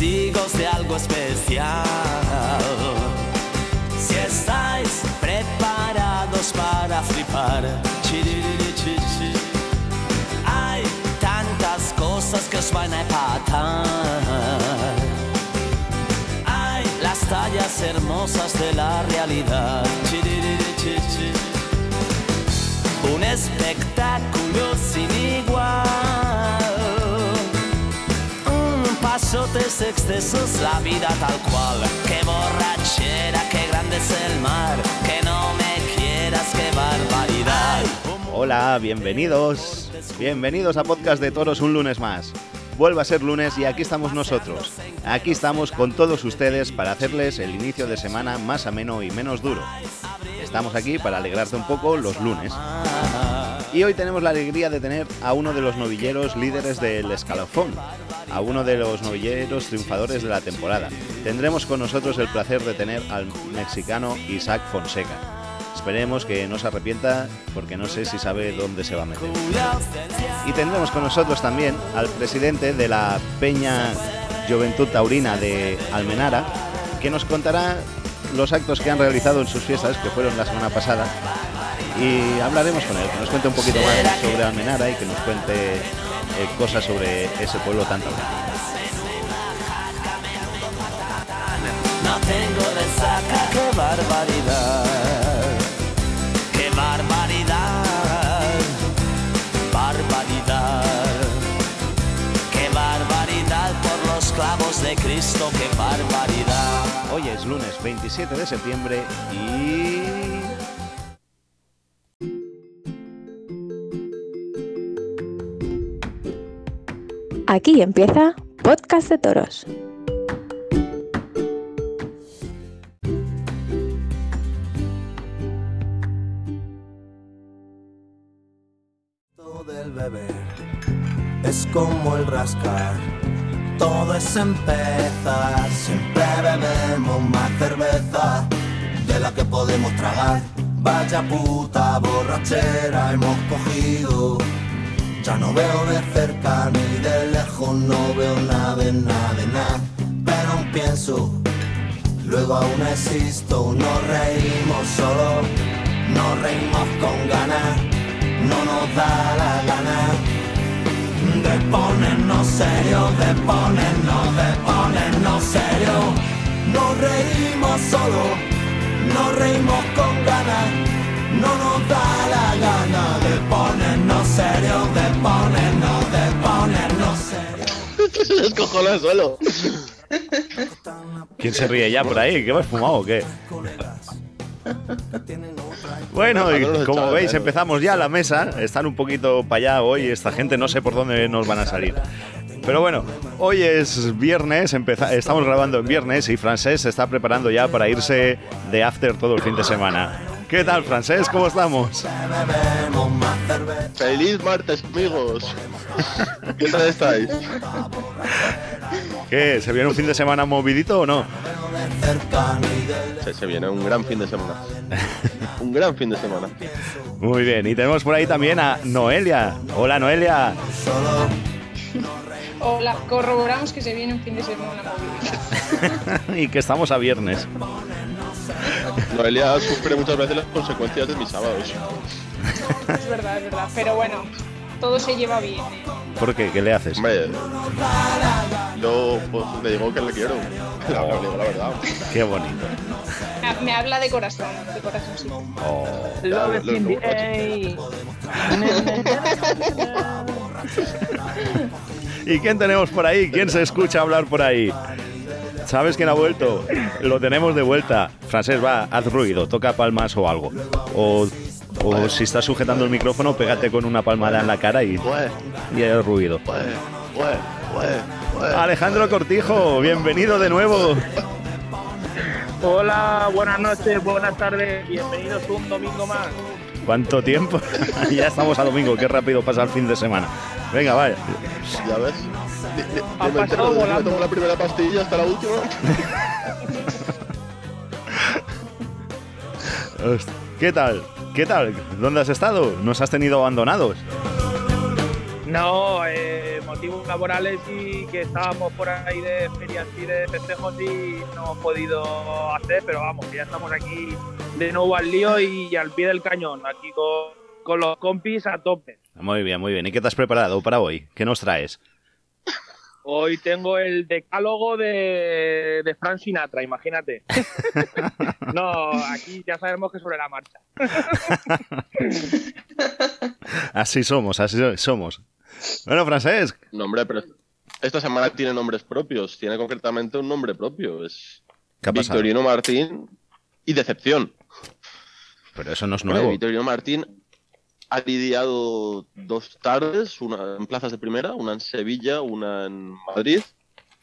testigos de algo especial. Si estáis preparados para flipar, hay tantas cosas que os van a empatar. Hay las tallas hermosas de la realidad. Un espectáculo sin igual. Excesos, la vida tal cual. Qué borrachera, qué grande es el mar. Que no me quieras, qué barbaridad. Hola, bienvenidos. Bienvenidos a Podcast de Toros un lunes más. Vuelve a ser lunes y aquí estamos nosotros. Aquí estamos con todos ustedes para hacerles el inicio de semana más ameno y menos duro. Estamos aquí para alegrarte un poco los lunes. Y hoy tenemos la alegría de tener a uno de los novilleros líderes del escalafón, a uno de los novilleros triunfadores de la temporada. Tendremos con nosotros el placer de tener al mexicano Isaac Fonseca. Esperemos que no se arrepienta porque no sé si sabe dónde se va a meter. Y tendremos con nosotros también al presidente de la Peña Juventud Taurina de Almenara, que nos contará los actos que han realizado en sus fiestas, que fueron la semana pasada, y hablaremos con él, que nos cuente un poquito más sobre Almenara y que nos cuente eh, cosas sobre ese pueblo tan taurino. No tengo resaca, qué barbaridad. Qué barbaridad. Barbaridad. Qué barbaridad por los clavos de Cristo, qué barbaridad. Hoy es lunes 27 de septiembre y... Aquí empieza Podcast de Toros. Todo del beber es como el rascar. Todo es empezar. Siempre bebemos más cerveza de la que podemos tragar. Vaya puta borrachera hemos cogido. Ya no veo de cerca ni de lejos, no veo nada nada nada. Pero aún pienso, luego aún existo. Nos reímos solo, nos reímos con ganas no nos da la gana de ponernos serio, de ponernos, de ponernos serio. Nos reímos solo, nos reímos con ganas, no nos da la gana de ponernos serio, de ponernos, de ponernos serio. Se les cojona el suelo. ¿Quién se ríe ya por ahí? ¿Qué me has fumado o qué? Bueno, y como veis, de empezamos ya la mesa. Están un poquito para allá hoy. Esta gente no sé por dónde nos van a salir. Pero bueno, hoy es viernes, estamos grabando en viernes y Francés se está preparando ya para irse de after todo el fin de semana. ¿Qué tal, Francés? ¿Cómo estamos? Bebemos más cerveza. Feliz martes, amigos. ¿Qué tal estáis? ¿Qué? ¿Se viene un fin de semana movidito o no? Se, se viene un gran fin de semana. Un gran fin de semana. Muy bien, y tenemos por ahí también a Noelia. Hola, Noelia. Hola, corroboramos que se viene un fin de semana móvil. y que estamos a viernes. Noelia sufre muchas veces las consecuencias de mis sábados. Es verdad, es verdad. Pero bueno, todo se lleva bien. ¿eh? ¿Por qué? ¿Qué le haces? Hombre, yo pues, le digo que le quiero. La, digo la verdad. Qué bonito. Me- Me habla de corazón, de corazón sí. Oh. Lo- lo- lo- ¿Y quién tenemos por ahí? ¿Quién se escucha hablar por ahí? ¿Sabes quién ha vuelto? Lo tenemos de vuelta. Francés, va, haz ruido, toca palmas o algo. O, o si estás sujetando el micrófono, pégate con una palmada en la cara y, y el ruido. Alejandro Cortijo, bienvenido de nuevo. Hola, buenas noches, buenas tardes, bienvenidos un domingo más. ¿Cuánto tiempo? ya estamos a domingo, qué rápido pasa el fin de semana. Venga, vaya. Ya ves. Ni- ni- Ha ni me entero pasado me volando. tomo la primera pastilla hasta la última. ¿Qué tal? ¿Qué tal? ¿Dónde has estado? ¿Nos has tenido abandonados? No, eh, motivos laborales y que estábamos por ahí de feria y de festejos sí no hemos podido hacer, pero vamos, que ya estamos aquí de nuevo al lío y al pie del cañón, aquí con, con los compis a tope. Muy bien, muy bien. ¿Y qué te has preparado para hoy? ¿Qué nos traes? Hoy tengo el decálogo de, de Frank Sinatra, imagínate. no, aquí ya sabemos que sobre la marcha. así somos, así somos. Bueno, Francesc. No, hombre, pero esta semana tiene nombres propios. Tiene concretamente un nombre propio. Es. Victorino Martín y Decepción. Pero eso no es nuevo. Victorino Martín ha lidiado dos tardes, una en plazas de primera, una en Sevilla, una en Madrid.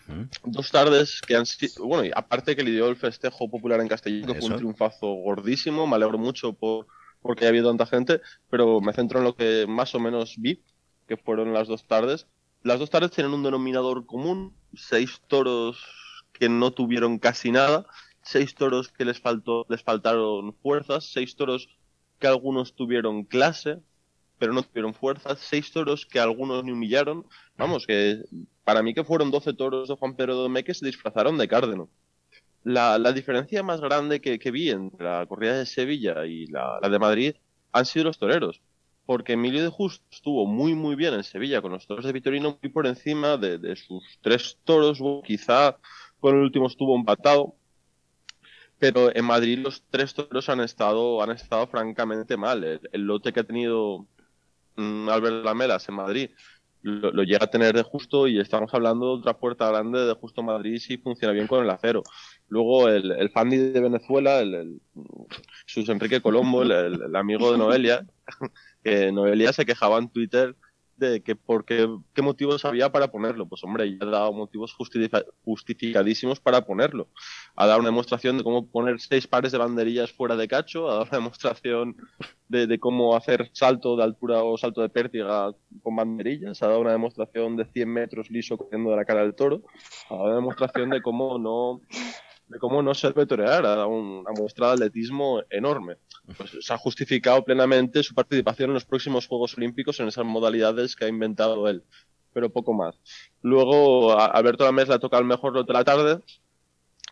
¿Mm? Dos tardes que han sido. Bueno, y aparte que lidió el festejo popular en Castellón, que fue un triunfazo gordísimo. Me alegro mucho por porque haya habido tanta gente, pero me centro en lo que más o menos vi, que fueron las dos tardes. Las dos tardes tienen un denominador común: seis toros que no tuvieron casi nada, seis toros que les faltó, les faltaron fuerzas, seis toros que algunos tuvieron clase, pero no tuvieron fuerzas, seis toros que algunos ni humillaron. Vamos, que para mí que fueron 12 toros de Juan Pedro Domé que se disfrazaron de cárdeno. La, la diferencia más grande que, que vi entre la corrida de Sevilla y la, la de Madrid han sido los toreros. Porque Emilio de Justo estuvo muy muy bien en Sevilla con los toros de Vitorino, muy por encima de, de sus tres toros, quizá con el último estuvo empatado, pero en Madrid los tres toros han estado, han estado francamente mal. El, el lote que ha tenido mm, Albert Lamelas en Madrid lo, llega a tener de justo y estamos hablando de otra puerta grande de justo Madrid si funciona bien con el acero. Luego el, el Fandi de Venezuela, el, el Sus Enrique Colombo, el- el amigo de Noelia, que Noelia se quejaba en Twitter de que por qué, motivos había para ponerlo. Pues hombre, ya ha dado motivos justifica- justificadísimos para ponerlo. Ha dado una demostración de cómo poner seis pares de banderillas fuera de cacho, ha dado una demostración de, de cómo hacer salto de altura o salto de pértiga con banderillas, ha dado una demostración de 100 metros liso cogiendo de la cara del toro, ha dado una demostración de cómo no de cómo no se debe torear, ha dado un- una muestra de atletismo enorme. Pues se ha justificado plenamente su participación en los próximos Juegos Olímpicos en esas modalidades que ha inventado él, pero poco más. Luego Alberto Lamés le toca el mejor lote de la tarde.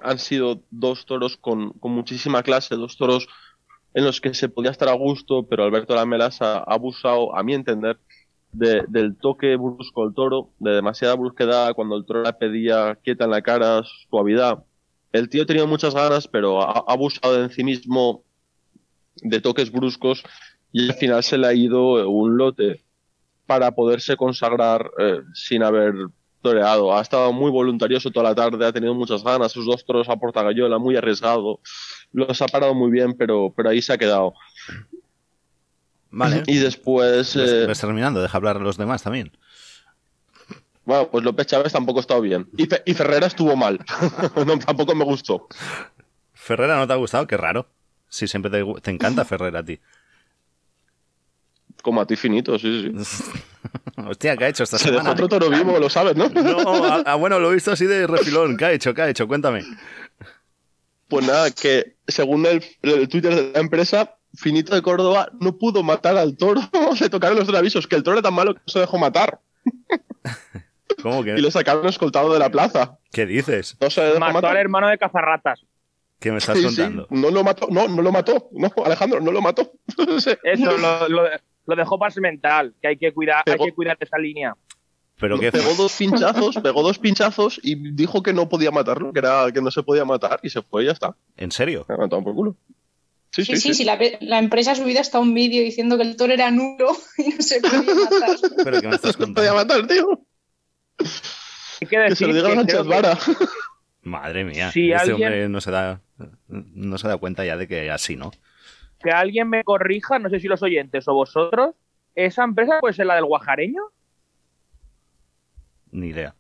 Han sido dos toros con, con muchísima clase, dos toros en los que se podía estar a gusto, pero Alberto Lamelas ha, abusado, a mi entender, de- del toque brusco del toro, de demasiada brusquedad cuando el toro le pedía quieta en la cara, suavidad. El tío ha tenido muchas ganas, pero ha, ha abusado de en sí mismo de toques bruscos y al final se le ha ido un lote para poderse consagrar eh, sin haber toreado. Ha estado muy voluntarioso toda la tarde, ha tenido muchas ganas, sus dos toros a portagayola, muy arriesgado. Los ha parado muy bien, pero, pero ahí se ha quedado. Vale. Y después, Ves- eh, ves terminando, deja hablar a los demás también. Bueno, pues López Chávez tampoco ha estado bien. Y, Fe- y Ferrera estuvo mal. no, tampoco me gustó. Ferrera no te ha gustado, qué raro. Sí, siempre te, te encanta Ferrera a ti. Como a ti finito, sí, sí. Hostia, ¿qué ha hecho esta Se semana? otro toro vivo, lo sabes, ¿no? No, ah, ah, bueno, lo he visto así de refilón. ¿Qué ha hecho? ¿Qué ha hecho? Cuéntame. Pues nada, que según el, el Twitter de la empresa, Finito de Córdoba no pudo matar al toro. Le tocaron los dos avisos, que el toro era tan malo que no se dejó matar. ¿Cómo Y que? le sacaron escoltado de la plaza. ¿Qué dices? No Mató al hermano de Cazarratas. ¿Qué me estás Sí, sí, contando? no lo mató, no, no lo mató. No, Alejandro, no lo mató. Eso lo, lo, lo dejó paz mental, que hay que cuidar, hay Pegó- que cuidar esa línea. Pero qué Pegó dos pinchazos, pegó dos pinchazos y dijo que no podía matarlo, que era que no se podía matar y se fue y ya está. ¿En serio? Me por culo. Sí, Sí, sí, sí, la, la empresa ha subido hasta un vídeo diciendo que el toro era nulo y no se podía matar. ¿Pero qué me estás No podía contando? matar, tío. Hay que se lo diga que Sánchez creo que-. Madre mía. Si este alguien- hombre no se da no se da cuenta ya de que así, ¿no? que alguien me corrija, no sé si los oyentes o vosotros, ¿esa empresa puede ser la del guajareño? Ni idea.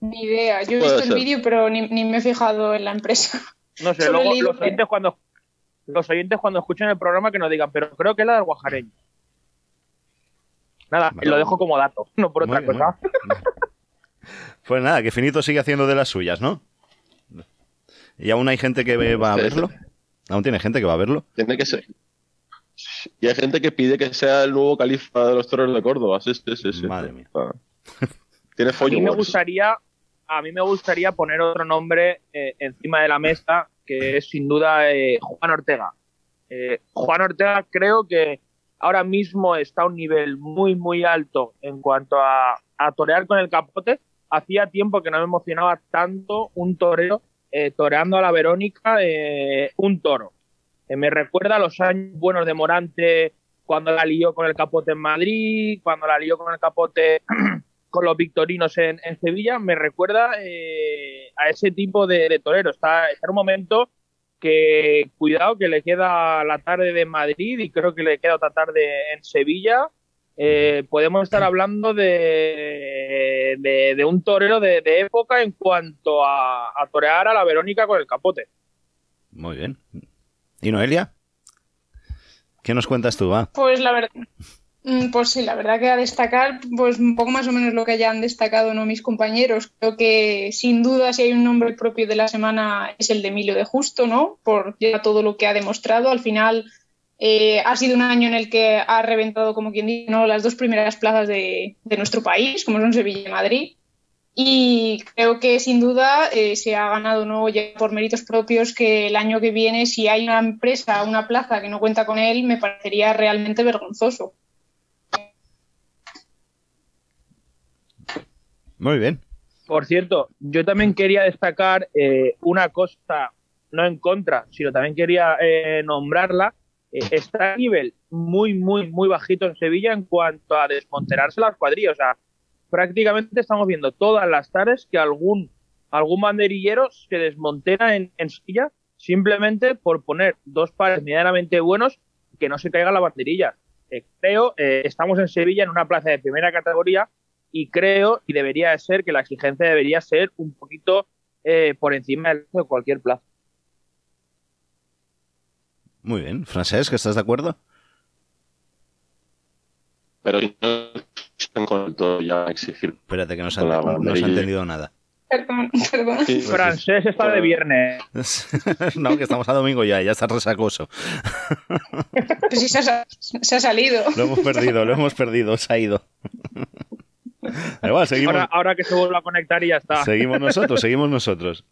Ni idea. Yo he visto el vídeo, pero ni, ni me he fijado en la empresa. No sé, Solo luego los que- oyentes cuando los oyentes cuando escuchen el programa que nos digan, pero creo que es la del guajareño. Nada, Vale. lo dejo como dato, no por otra bien, cosa. Pues nada, que Finito sigue haciendo de las suyas, ¿no? Y aún hay gente que va a verlo. Aún tiene gente que va a verlo. Tiene que ser. Y hay gente que pide que sea el nuevo califa de los toros de Córdoba. Sí, sí, sí, sí. Madre mía. Ah. Tiene A mí me gustaría a mí me gustaría poner otro nombre eh, encima de la mesa, que es sin duda eh, Juan Ortega. Eh, Juan Ortega creo que ahora mismo está a un nivel muy, muy alto en cuanto a, a torear con el capote. Hacía tiempo que no me emocionaba tanto un toreo eh, toreando a la Verónica eh, un toro. Eh, me recuerda a los años buenos de Morante cuando la lió con el capote en Madrid, cuando la lió con el capote con los victorinos en, Sevilla. Me recuerda a ese tipo de, de torero. Está, está en un momento que cuidado que le queda la tarde de Madrid y creo que le queda otra tarde en Sevilla. Eh, podemos estar hablando de, de, de un torero de, de época en cuanto a, a torear a la Verónica con el capote. Muy bien. ¿Y Noelia? ¿Qué nos cuentas tú, va? Pues la verdad, mm, pues sí, la verdad que a destacar, pues un poco más o menos lo que ya han destacado ¿no? mis compañeros. Creo que sin duda si hay un nombre propio de la semana es el de Emilio de Justo, ¿no? Por ya todo lo que ha demostrado. Al final eh, ha sido un año en el que ha reventado, como quien dice, ¿no? las dos primeras plazas de, de nuestro país, como son Sevilla y Madrid. Y creo que sin duda eh, se ha ganado ¿no? ya por méritos propios que el año que viene, si hay una empresa, una plaza que no cuenta con él, me parecería realmente vergonzoso. Muy bien. Por cierto, yo también quería destacar eh, una cosa, no en contra, sino también quería eh, nombrarla. Eh, está a nivel muy, muy, muy bajito en Sevilla en cuanto a desmonterarse las cuadrillas. O sea, prácticamente estamos viendo todas las tardes que algún, algún banderillero se desmontera en, Sevilla simplemente por poner dos pares medianamente buenos que no se caiga la banderilla. Eh, creo, eh, estamos en Sevilla en una plaza de primera categoría y creo y debería de ser que la exigencia debería ser un poquito eh, por encima de cualquier plaza. Muy bien. Francesc, ¿estás de acuerdo? Pero no están con el todo ya a exigir. Espérate, que no se, ha, no se ha banderilla. entendido nada. Perdón, perdón. Sí, Francés está de viernes. no, que estamos a domingo ya, ya está resacoso. Pues sí, se ha, se ha salido. Lo hemos perdido, lo hemos perdido, se ha ido. Da igual, seguimos, Ahora, ahora que se vuelva a conectar y ya está. seguimos nosotros, seguimos nosotros.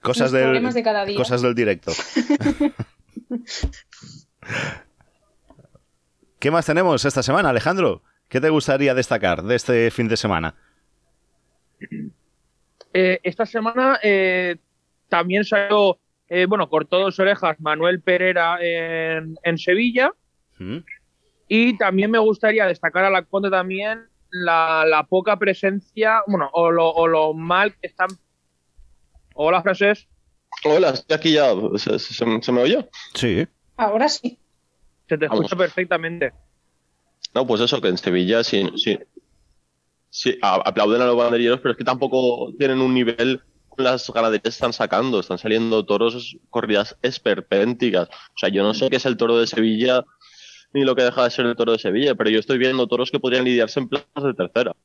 Cosas Los del, problemas de cada día. cosas del directo. ¿Qué más tenemos esta semana, Alejandro? ¿Qué te gustaría destacar de este fin de semana? Eh, esta semana eh, también salió, eh, bueno, cortó dos orejas Manuel Pereira en, en Sevilla. ¿Mm? Y también me gustaría destacar a la Conde también la, la poca presencia, bueno, o lo, o lo mal que están. Hola, Francés. Hola, estoy aquí ya. ¿Se, se- se me oye? Sí. Ahora sí. Se te Vamos. escucha perfectamente. No, pues eso, que en Sevilla sí, sí, sí a- aplauden a los banderilleros, pero es que tampoco tienen un nivel con las ganaderías que están sacando. Están saliendo toros, corridas esperpénticas. O sea, yo no sé qué es el toro de Sevilla ni lo que deja de ser el toro de Sevilla, pero yo estoy viendo toros que podrían lidiarse en plazas de tercera.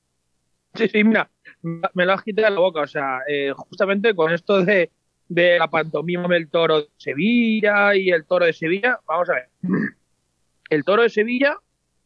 Sí, sí, mira, me lo has quitado de la boca. O sea, eh, justamente con esto de, de la pantomima del toro de Sevilla y el toro de Sevilla, vamos a ver. El toro de Sevilla,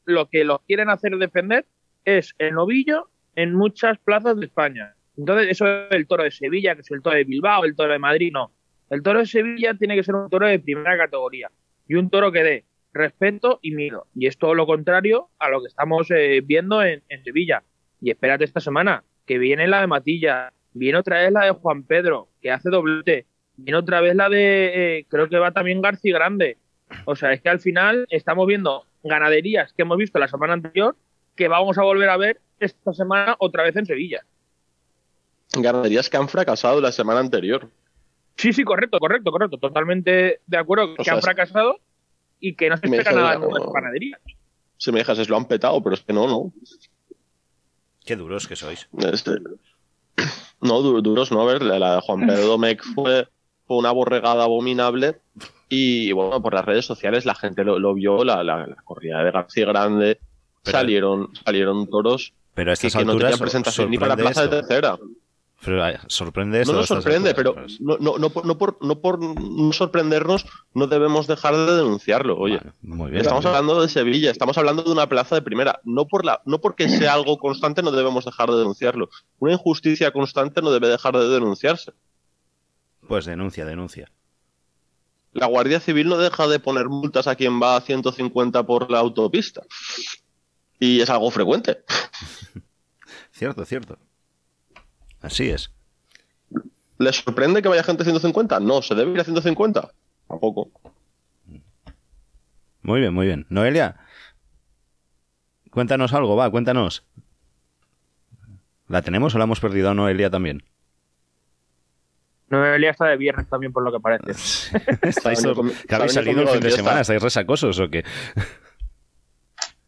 lo que lo quieren hacer defender es el novillo en muchas plazas de España. Entonces, eso es el toro de Sevilla, que es el toro de Bilbao, el toro de Madrid, no. El toro de Sevilla tiene que ser un toro de primera categoría y un toro que dé respeto y miedo. Y es todo lo contrario a lo que estamos eh, viendo en, en Sevilla. Y espérate esta semana, que viene la de Matilla, viene otra vez la de Juan Pedro, que hace doblete, viene otra vez la de, eh, creo que va también García Grande. O sea, es que al final estamos viendo ganaderías que hemos visto la semana anterior, que vamos a volver a ver esta semana otra vez en Sevilla. Ganaderías que han fracasado la semana anterior. Sí, sí, correcto, correcto, correcto. Totalmente de acuerdo que O sea, han fracasado y que no se me espera nada de- de ganaderías. Si me dejas, es lo han petado, pero es que no, no. Qué duros que sois. Este, no, du- duros, no. A ver, la, de Juan Pedro Domecq fue, fue una borregada abominable. Y bueno, por las redes sociales la gente lo, lo vio, la, la, la corrida de García Grande. Pero- salieron, salieron toros Pero a que, estas que no tenían presentación ni para plaza de tercera. Pero sorprende eso. No nos sorprende, pero pues. no, no, no, por, no, por, no por no sorprendernos, no debemos dejar de denunciarlo. Oye, Vale, muy bien. estamos muy bien. hablando de Sevilla, estamos hablando de una plaza de primera. No, por la, no porque sea algo constante no debemos dejar de denunciarlo. Una injusticia constante no debe dejar de denunciarse. Pues denuncia, denuncia. La Guardia Civil no deja de poner multas a quien va a 150 por la autopista. Y es algo frecuente. Cierto, cierto. Así es. ¿Les sorprende que vaya gente a 150? No, ¿se debe ir a 150? Tampoco. Muy bien, muy bien. Noelia, cuéntanos algo, va, cuéntanos. ¿La tenemos o la hemos perdido a Noelia también? Noelia está de viernes también, por lo que parece. ¿Estáis que habéis está salido el fin de semana? ¿Estáis resacosos o qué?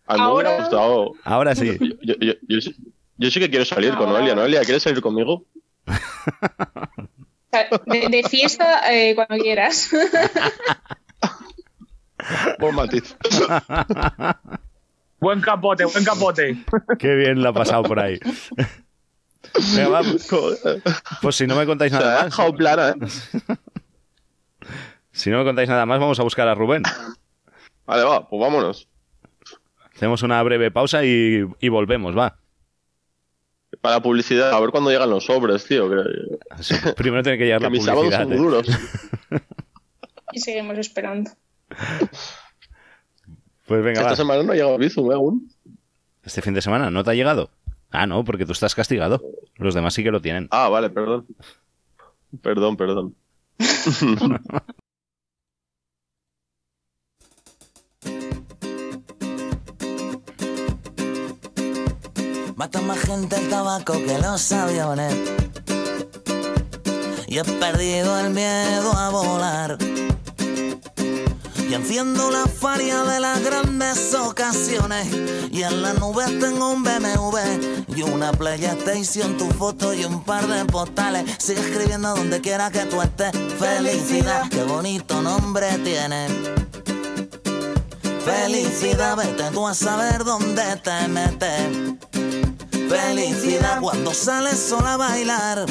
A mí me hubiera Ahora- gustado. Ahora sí. Yo, yo- yo sí- yo sí que quiero salir con Ahora- Noelia. Noelia, ¿quieres salir conmigo? De, de fiesta eh, cuando quieras. Por matiz. Buen capote, buen capote. Qué bien la ha pasado por ahí. Venga, va, pues si no me contáis Se ha nada más, dejado plana, ¿eh? si no me contáis nada más, vamos a buscar a Rubén. Vale, va, pues vámonos. Hacemos una breve pausa y, y volvemos, va. Para publicidad, a ver cuándo llegan los sobres, tío. Que, Primero tiene que llegar que la mis sábados publicidad. son ¿eh? duros. y seguimos esperando. Pues venga, Esta va. semana no ha llegado Bizum, ¿eh? Aún. Este fin de semana, ¿no te ha llegado? Ah, no, porque tú estás castigado. Los demás sí que lo tienen. Ah, vale, perdón. Perdón, perdón. Mata más gente el tabaco que los aviones. Y he perdido el miedo a volar. Y enciendo la faria de las grandes ocasiones. Y en la nube tengo un BMW y una PlayStation, tu foto y un par de postales. Sigue escribiendo donde quiera que tú estés. Felicidad, qué bonito nombre tiene. Felicidad, vete tú a saber dónde te metes. Felicidad cuando sales sola a bailar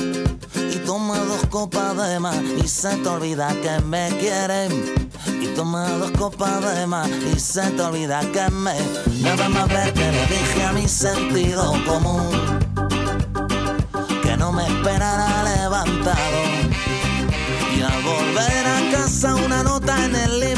y toma dos copas de más y se te olvida que me quieren. Y toma dos copas de más y se te olvida que me. Nada más ver que le dije a mi sentido común que no me esperara levantado. Y al volver a casa una nota en el room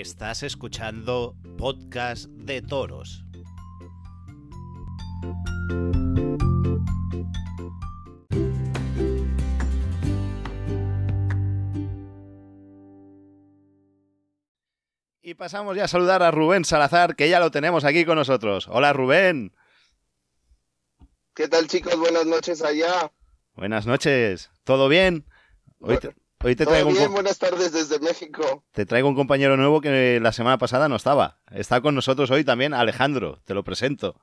Estás escuchando Podcast de Toros. Y pasamos ya a saludar a Rubén Salazar, que ya lo tenemos aquí con nosotros. Hola Rubén. ¿Qué tal chicos? Buenas noches allá. Buenas noches. ¿Todo bien? Hoy te, hoy te ¿Todo traigo, un, bien? co- Buenas tardes desde México. te traigo un compañero nuevo que la semana pasada no estaba. Está con nosotros hoy también Alejandro. Te lo presento.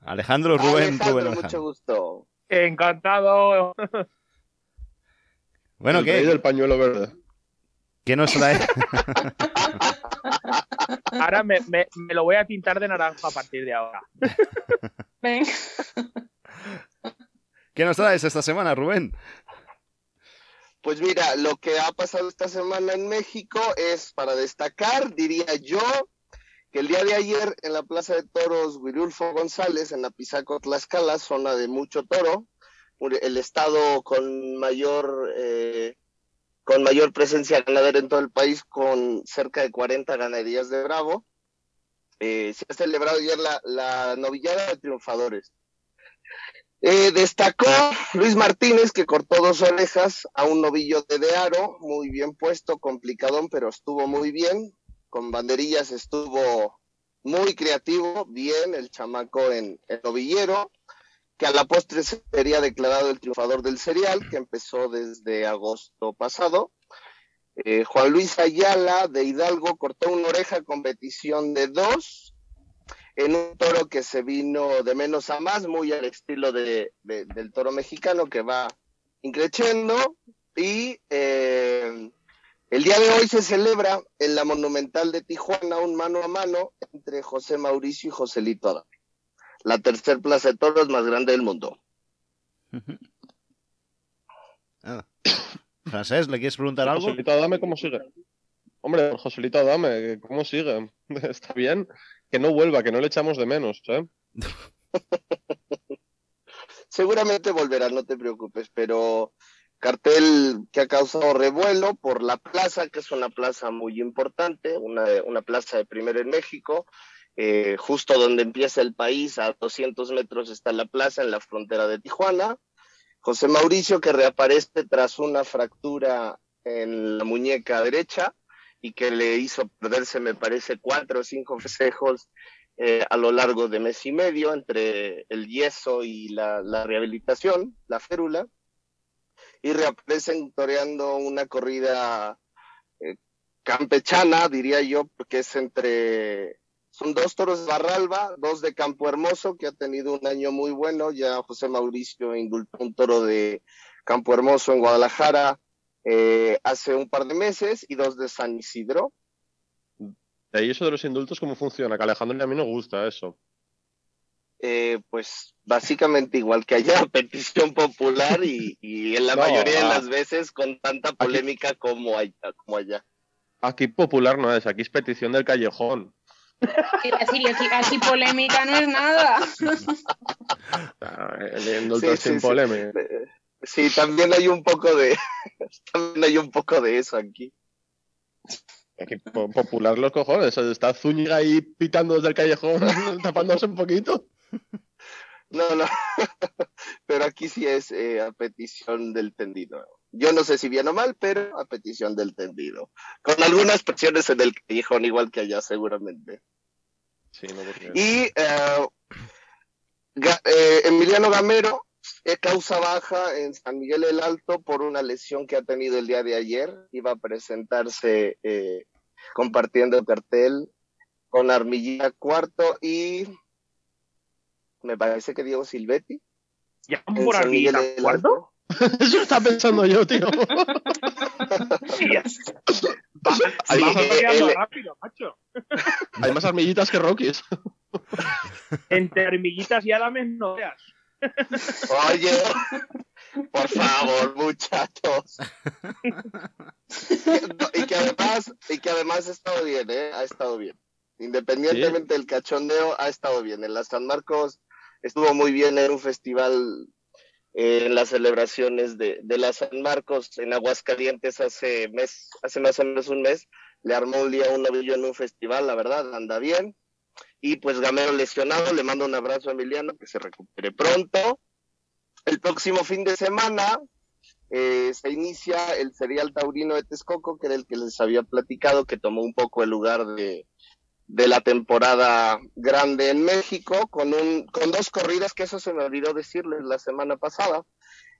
Alejandro Rubén Alejandro, Rubén mucho Alejandro. gusto. Encantado. Bueno, el rey ¿qué, del pañuelo verde. ¿qué nos trae? Ahora me, me- me lo voy a tintar de naranja a partir de ahora. Ven. ¿Qué nos traes esta semana, Rubén? Pues mira, lo que ha pasado esta semana en México es para destacar, diría yo, que el día de ayer en la Plaza de Toros Wirulfo González, en la Pisaco Tlaxcala, zona de mucho toro, el estado con mayor eh, con mayor presencia ganadera en todo el país, con cerca de 40 ganaderías de Bravo. Eh, se ha celebrado ayer la, la novillada de triunfadores. Eh, destacó Luis Martínez, que cortó dos orejas a un novillo de Dearo, muy bien puesto, complicadón, pero estuvo muy bien. Con banderillas estuvo muy creativo, bien el chamaco en el novillero, que a la postre sería declarado el triunfador del serial, que empezó desde agosto pasado. Eh, Juan Luis Ayala de Hidalgo cortó una oreja competición de dos en un toro que se vino de menos a más, muy al estilo de, del toro mexicano que va increciendo. Y eh, el día de hoy se celebra en la Monumental de Tijuana un mano a mano entre José Mauricio y Joselito Adame, la tercer plaza de toros más grande del mundo. Ah. Francés, ¿le quieres preguntar algo? Joselito Adame, ¿cómo sigue? Hombre, Joselito Adame, ¿cómo sigue? Está bien. Que no vuelva, que no le echamos de menos, ¿eh? Seguramente volverá, no te preocupes, pero cartel que ha causado revuelo por la plaza, que es una plaza muy importante, una, una plaza de primero en México, eh, justo donde empieza el país, a 200 metros está la plaza en la frontera de Tijuana. José Mauricio que reaparece tras una fractura en la muñeca derecha y que le hizo perderse, me parece, cuatro o cinco festejos eh, a lo largo de mes y medio entre el yeso y la, rehabilitación, la férula, y reaparecen toreando una corrida eh, campechana, diría yo, porque es entre, son dos toros de Barralba, dos de Campo Hermoso, que ha tenido un año muy bueno, ya José Mauricio indultó un toro de Campo Hermoso en Guadalajara, eh, hace un par de meses y dos de San Isidro. ¿Y eso de los indultos cómo funciona? Que a Alejandro y a mí no gusta eso. Eh, pues básicamente igual que allá, petición popular y, en la mayoría de ah. las veces con tanta polémica como, allá, como allá. Aquí popular no es, aquí es petición del callejón. Aquí, polémica no es nada. Ah, el indulto sin polémica. Sí, también hay un poco de, también hay un poco de eso aquí. Aquí popular los cojones, está Zúñiga ahí pitando desde el callejón, tapándose un poquito. No, no, pero aquí sí es eh, a petición del tendido. Yo no sé si bien o mal, pero a petición del tendido. Con algunas presiones en el callejón, igual que allá seguramente. Sí, no Y eh, eh, Emiliano Gamero causa baja en San Miguel el Alto por una lesión que ha tenido el día de ayer. Iba a presentarse eh, compartiendo cartel con Armillita Cuarto y me parece que Diego Silvetti. ¿Ya por Armillita Cuarto? Eso está pensando yo, tío. hay, más rápido, macho. hay más armillitas que Rockies. Entre armillitas y alames no veas. Oye, por favor, muchachos. y que además, y que además ha estado bien, ¿eh? Ha estado bien. Independientemente del cachondeo, ha estado bien. En la San Marcos estuvo muy bien en un festival eh, en las celebraciones de, de la San Marcos en Aguascalientes hace mes, hace más o menos un mes. Le armó un día un novillo en un festival, la verdad, anda bien. Y pues Gamero lesionado, le mando un abrazo a Emiliano, que se recupere pronto. El próximo fin de semana eh, se inicia el serial taurino de Texcoco, que era el que les había platicado, que tomó un poco el lugar de, de la temporada grande en México, con, un, con dos corridas, que eso se me olvidó decirles la semana pasada.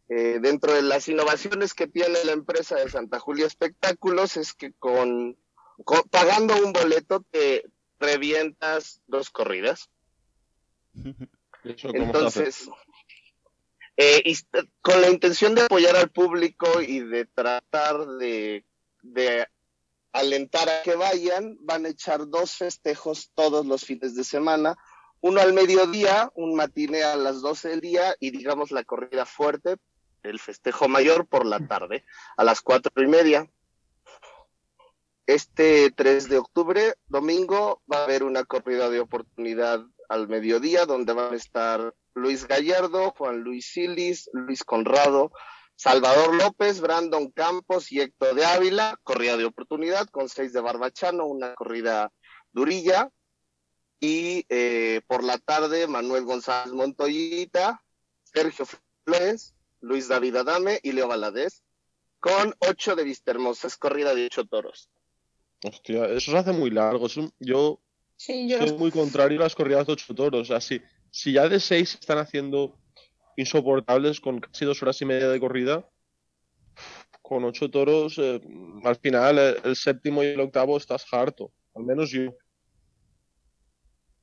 Eh, dentro de las innovaciones que tiene la empresa de Santa Julia Espectáculos es que con, pagando un boleto te, revientas dos corridas. Entonces, eh, con la intención de apoyar al público y de tratar de, de alentar a que vayan, van a echar dos festejos todos los fines de semana. Uno al mediodía, un matiné a las 12 del día y digamos la corrida fuerte, el festejo mayor por la tarde, a las cuatro y media. Este 3 de octubre, domingo, va a haber una corrida de oportunidad al mediodía donde van a estar Luis Gallardo, Juan Luis Silis, Luis Conrado, Salvador López, Brandon Campos y Héctor de Ávila, corrida de oportunidad con seis de Barbachano, una corrida durilla. Y eh, por la tarde, Manuel González Montoyita, Sergio Flores, Luis David Adame y Leo Valadez, con ocho de Vista Hermosa, es corrida de ocho toros. Hostia, eso se hace muy largo. es un- yo Sí, yo soy los- muy contrario a las corridas de ocho toros. O sea, si, si ya de seis se están haciendo insoportables con casi dos horas y media de corrida, con ocho toros, eh, al final el, el séptimo y el octavo estás harto. Al menos yo.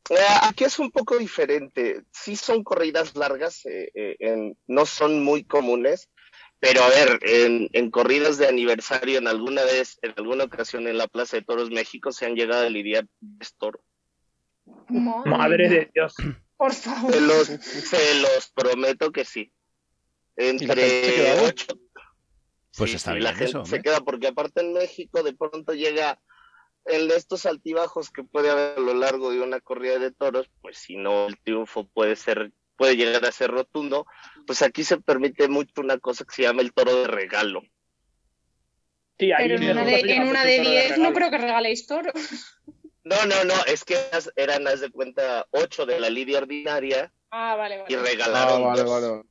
Eh, aquí es un poco diferente. Sí son corridas largas, eh, eh, en- no son muy comunes, pero a ver, en, en corridas de aniversario, en alguna vez, en alguna ocasión en la Plaza de Toros México se han llegado a lidiar tres toros. Madre de Dios. Por favor. Se los, se los prometo que sí. gente se queda, Entre ocho. Pues está la bien gente eso, se hombre. queda porque aparte en México de pronto llega en estos altibajos que puede haber a lo largo de una corrida de toros, pues si no el triunfo puede ser puede llegar a ser rotundo, pues aquí se permite mucho una cosa que se llama el toro de regalo. Sí, ahí Pero en una de, en una de toro 10 no creo que regaléis toro. No, no, no, es que eran, haz de cuenta, ocho de la lidia ordinaria Ah, vale, y vale. Ah, regalaron vale, dos. vale.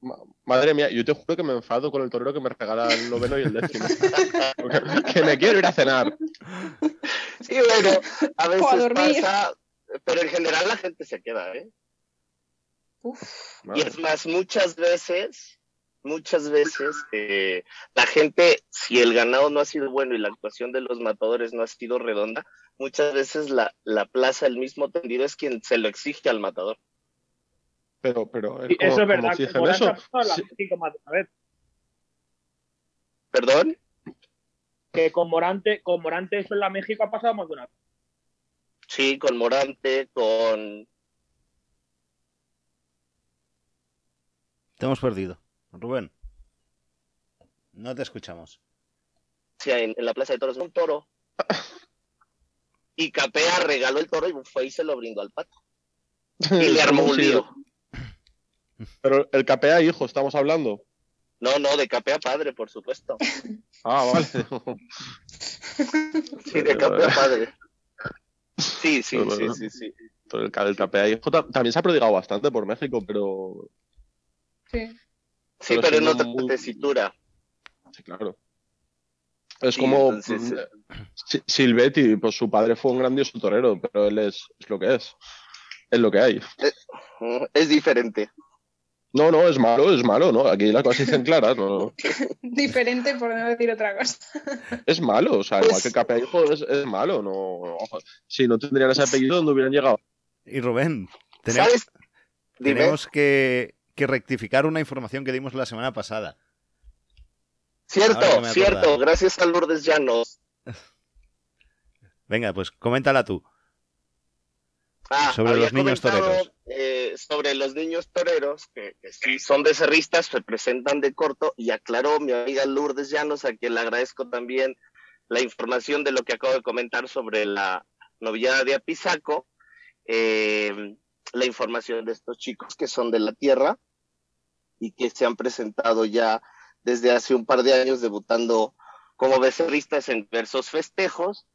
Ma- Madre mía, yo te juro que me enfado con el torero que me regala el noveno y el décimo. Que me quiero ir a cenar. Sí, bueno, a veces pasa, pero en general la gente se queda, ¿eh? Uf, Y es más, muchas veces, muchas veces, eh, la gente, si el ganado no ha sido bueno y la actuación de los matadores no ha sido redonda, muchas veces la, la plaza, el mismo tendido, es quien se lo exige al matador. Pero, pero, Sí, ¿cómo- eso es verdad. Morante eso? ha pasado la Sí, México más de una vez. ¿Perdón? Que con Morante, con Morante eso en la México ha pasado más de una vez. Sí, con Morante, con... Te hemos perdido. Rubén. No te escuchamos. sí, en, en la plaza de toros, un toro. Y Capea regaló el toro y fue y se lo brindó al pato. Y le armó un lío. Pero el capea hijo, estamos hablando. No, no, de Capea padre, por supuesto. Ah, vale. Sí, de Capea padre. Sí, sí, sí, sí, sí. El, ca- el capea hijo ta- también se ha prodigado bastante por México, pero sí. Sí, Pero pero en otra muy- tesitura. sí, claro. Es Sí, como entonces, mm, eh, Si- Silvetti, pues su padre fue un grandioso torero, pero él es, es lo que es. Es lo que hay. Es diferente. No, no, es malo, es malo, ¿no? Aquí las cosas se dicen claras, no. Diferente por no decir otra cosa. Es malo, o sea, igual Pues- que Capea hijo es, es malo, no. Si no tendrían ese apellido, ¿dónde hubieran llegado? Y Rubén, tenemos, ¿Sabes? Tenemos que, que rectificar una información que dimos la semana pasada. Cierto, cierto. Gracias a Lourdes Llanos. Venga, pues coméntala tú. Ah, Sobre los niños toreros. eh, sobre los niños toreros, que, que sí son becerristas, se presentan de corto, y aclaró mi amiga Lourdes Llanos, a quien le agradezco también la información de lo que acabo de comentar sobre la novillada de Apizaco, eh, la información de estos chicos que son de la tierra y que se han presentado ya desde hace un par de años debutando como becerristas en diversos festejos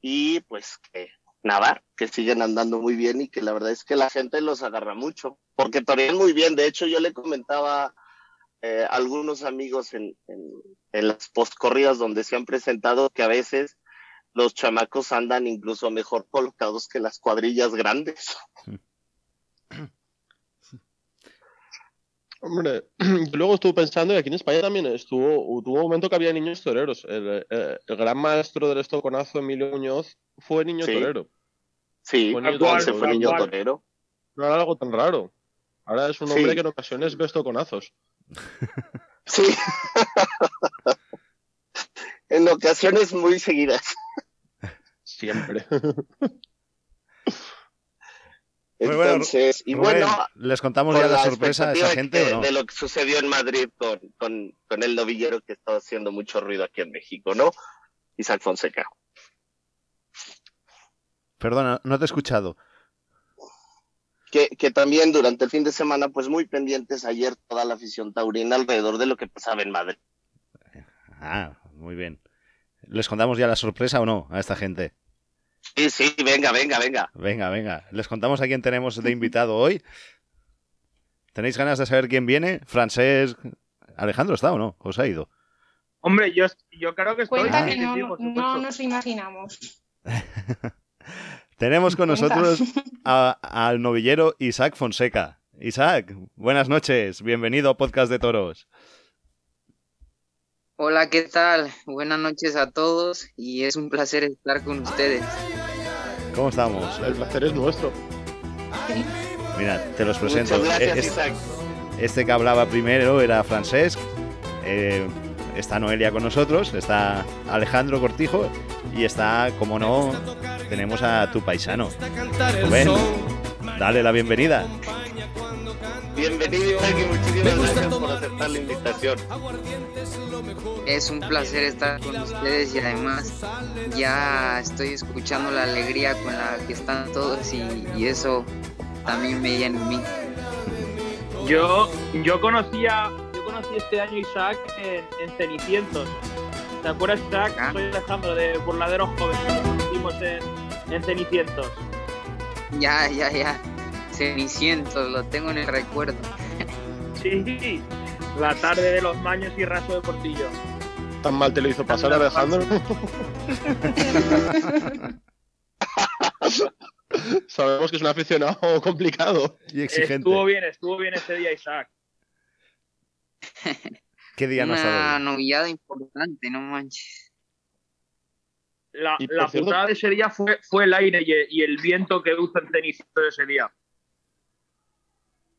y pues que nada, que siguen andando muy bien y que la verdad es que la gente los agarra mucho, porque torean muy bien. De hecho, yo le comentaba eh, a algunos amigos en, en, en las postcorridas donde se han presentado que a veces los chamacos andan incluso mejor colocados que las cuadrillas grandes. Hombre, yo luego estuve pensando y aquí en España también estuvo, tuvo un momento que había niños toreros. El, eh, el gran maestro del estoconazo, Emilio Muñoz, fue niño Sí. torero. Sí, Fue niño cual, se torero. fue niño cual. torero. No era algo tan raro. Ahora es un Sí. hombre que en ocasiones ve estoconazos. Sí. en ocasiones muy seguidas. Siempre. Bueno, Entonces, y Rubén, bueno, ¿les contamos con ya la sorpresa a esa gente de, o no? de lo que sucedió en Madrid con, con, con el novillero que está haciendo mucho ruido aquí en México, ¿no? Isaac Fonseca. Perdona, no te he escuchado. Que, que también durante el fin de semana, pues muy pendientes ayer toda la afición taurina alrededor de lo que pasaba en Madrid. Ah, muy bien. ¿Les contamos ya la sorpresa o no a esta gente? Sí, sí, venga, venga, venga. Venga, venga. ¿Les contamos a quién tenemos de invitado hoy? ¿Tenéis ganas de saber quién viene? Francés. ¿Alejandro está o no? ¿Os ha ido? Hombre, yo, yo creo que estoy. Cuenta que no, sí, no, nos imaginamos. Tenemos con nosotros a- al novillero Isaac Fonseca. Isaac, buenas noches. Bienvenido a Podcast de Toros. Hola, ¿qué tal? Buenas noches a todos y es un placer estar con ustedes. ¿Cómo estamos? El placer es nuestro. Mira, te los presento. Muchas gracias, Es- Isaac. Este que hablaba primero era Francesc. eh, está Noelia con nosotros. Está Alejandro Cortijo. Y está, como no, tenemos a tu paisano. Rubén, dale la bienvenida. Bienvenido, Isaac, y muchísimas gracias por aceptar la invitación. Es un placer estar con ustedes y además ya estoy escuchando la alegría con la que están todos y, y eso también me llena en mí. Yo, yo conocía, yo conocí este año a Isaac en, en Cenicientos. ¿Te acuerdas, Isaac? Ah. Soy Alejandro de Burladeros Jóvenes. que Nos conocimos en, en Cenicientos. Ya, ya, ya. Cenicientos, lo tengo en el recuerdo. Sí, la tarde de los maños y raso de Portillo. Tan mal te lo hizo pasar Alejandro. Sabemos que es un aficionado complicado. Y exigente. Estuvo bien, estuvo bien ese día, Isaac. ¿Qué día no Una novillada importante, no manches. La, la cierto- putada de ese día fue, fue el aire y, y el viento que usa en Cenicientos ese día.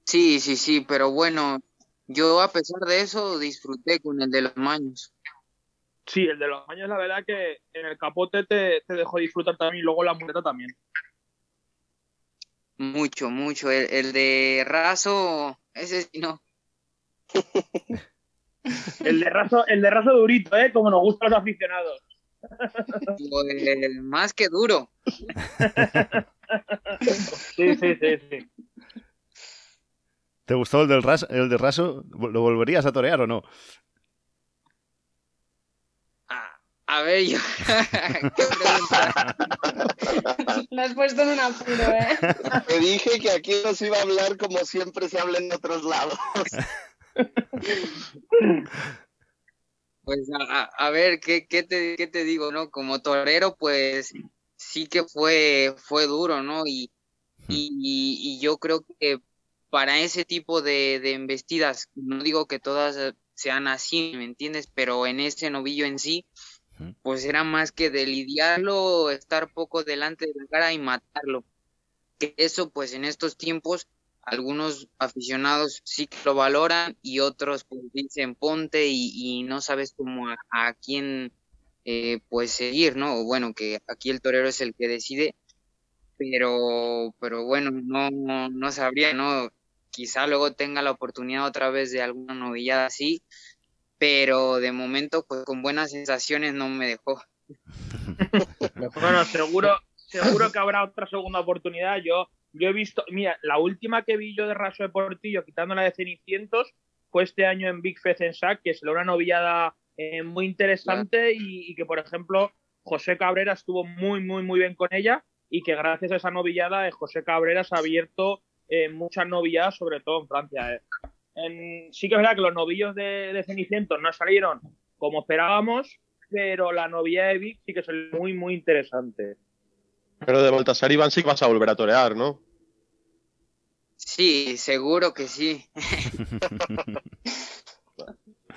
Sí, sí, sí, pero bueno, yo a pesar de eso disfruté con el de los maños. Sí, el de los años, la verdad que en el capote te, te dejó disfrutar también y luego la muleta también. Mucho, mucho. El, el de raso, ese sí no. El de raso, el de raso durito, ¿eh? Como nos gustan los aficionados. Pues, más que duro. Sí, sí, sí, sí. ¿Te gustó el del ras el de raso? ¿Lo volverías a torear o no? A, a ver, yo. ¿Qué pregunta? Lo has puesto en un apuro, ¿eh? Te dije que aquí nos iba a hablar como siempre se habla en otros lados. Pues a, ver, ¿qué, qué te, qué te digo, no? Como torero, pues sí que fue, fue duro, ¿no? Y- y yo creo que para ese tipo de, de embestidas, no digo que todas sean así, ¿me entiendes? Pero en ese novillo en sí, pues era más que de lidiarlo, estar poco delante de la cara y matarlo. Que eso, pues en estos tiempos, algunos aficionados sí que lo valoran y otros pues dicen ponte y, y no sabes cómo a, a quién eh, pues seguir, ¿no? O bueno, que aquí el torero es el que decide, pero, pero bueno, no, no, no sabría, ¿no? Quizá luego tenga la oportunidad otra vez de alguna novillada así, pero de momento pues con buenas sensaciones no me dejó. Bueno, seguro, seguro que habrá otra segunda oportunidad. Yo, yo he visto, mira, la última que vi yo de Raso de Portillo, quitando la de Cenicientos, fue este año en Big Fez en Sac, que es una novillada eh, muy interesante y, y que, por ejemplo, José Cabrera estuvo muy, muy, muy bien con ella y que gracias a esa novillada eh, José Cabrera se ha abierto eh, muchas novilladas, sobre todo en Francia. eh. En- sí que es verdad que los novillos de, de Cenicientos no salieron como esperábamos, pero la novilla de Vic sí que es muy, muy interesante. Pero de Baltasar Iván sí que vas a volver a torear, ¿no? Sí, seguro que sí.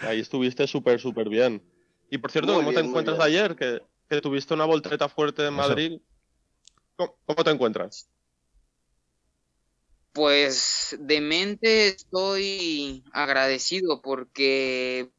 Ahí estuviste súper, súper bien. Y por cierto, Muy ¿cómo bien, te encuentras bien. ayer? Que, que tuviste una voltereta fuerte en. Madrid. ¿Cómo, cómo te encuentras? Pues de mente estoy agradecido porque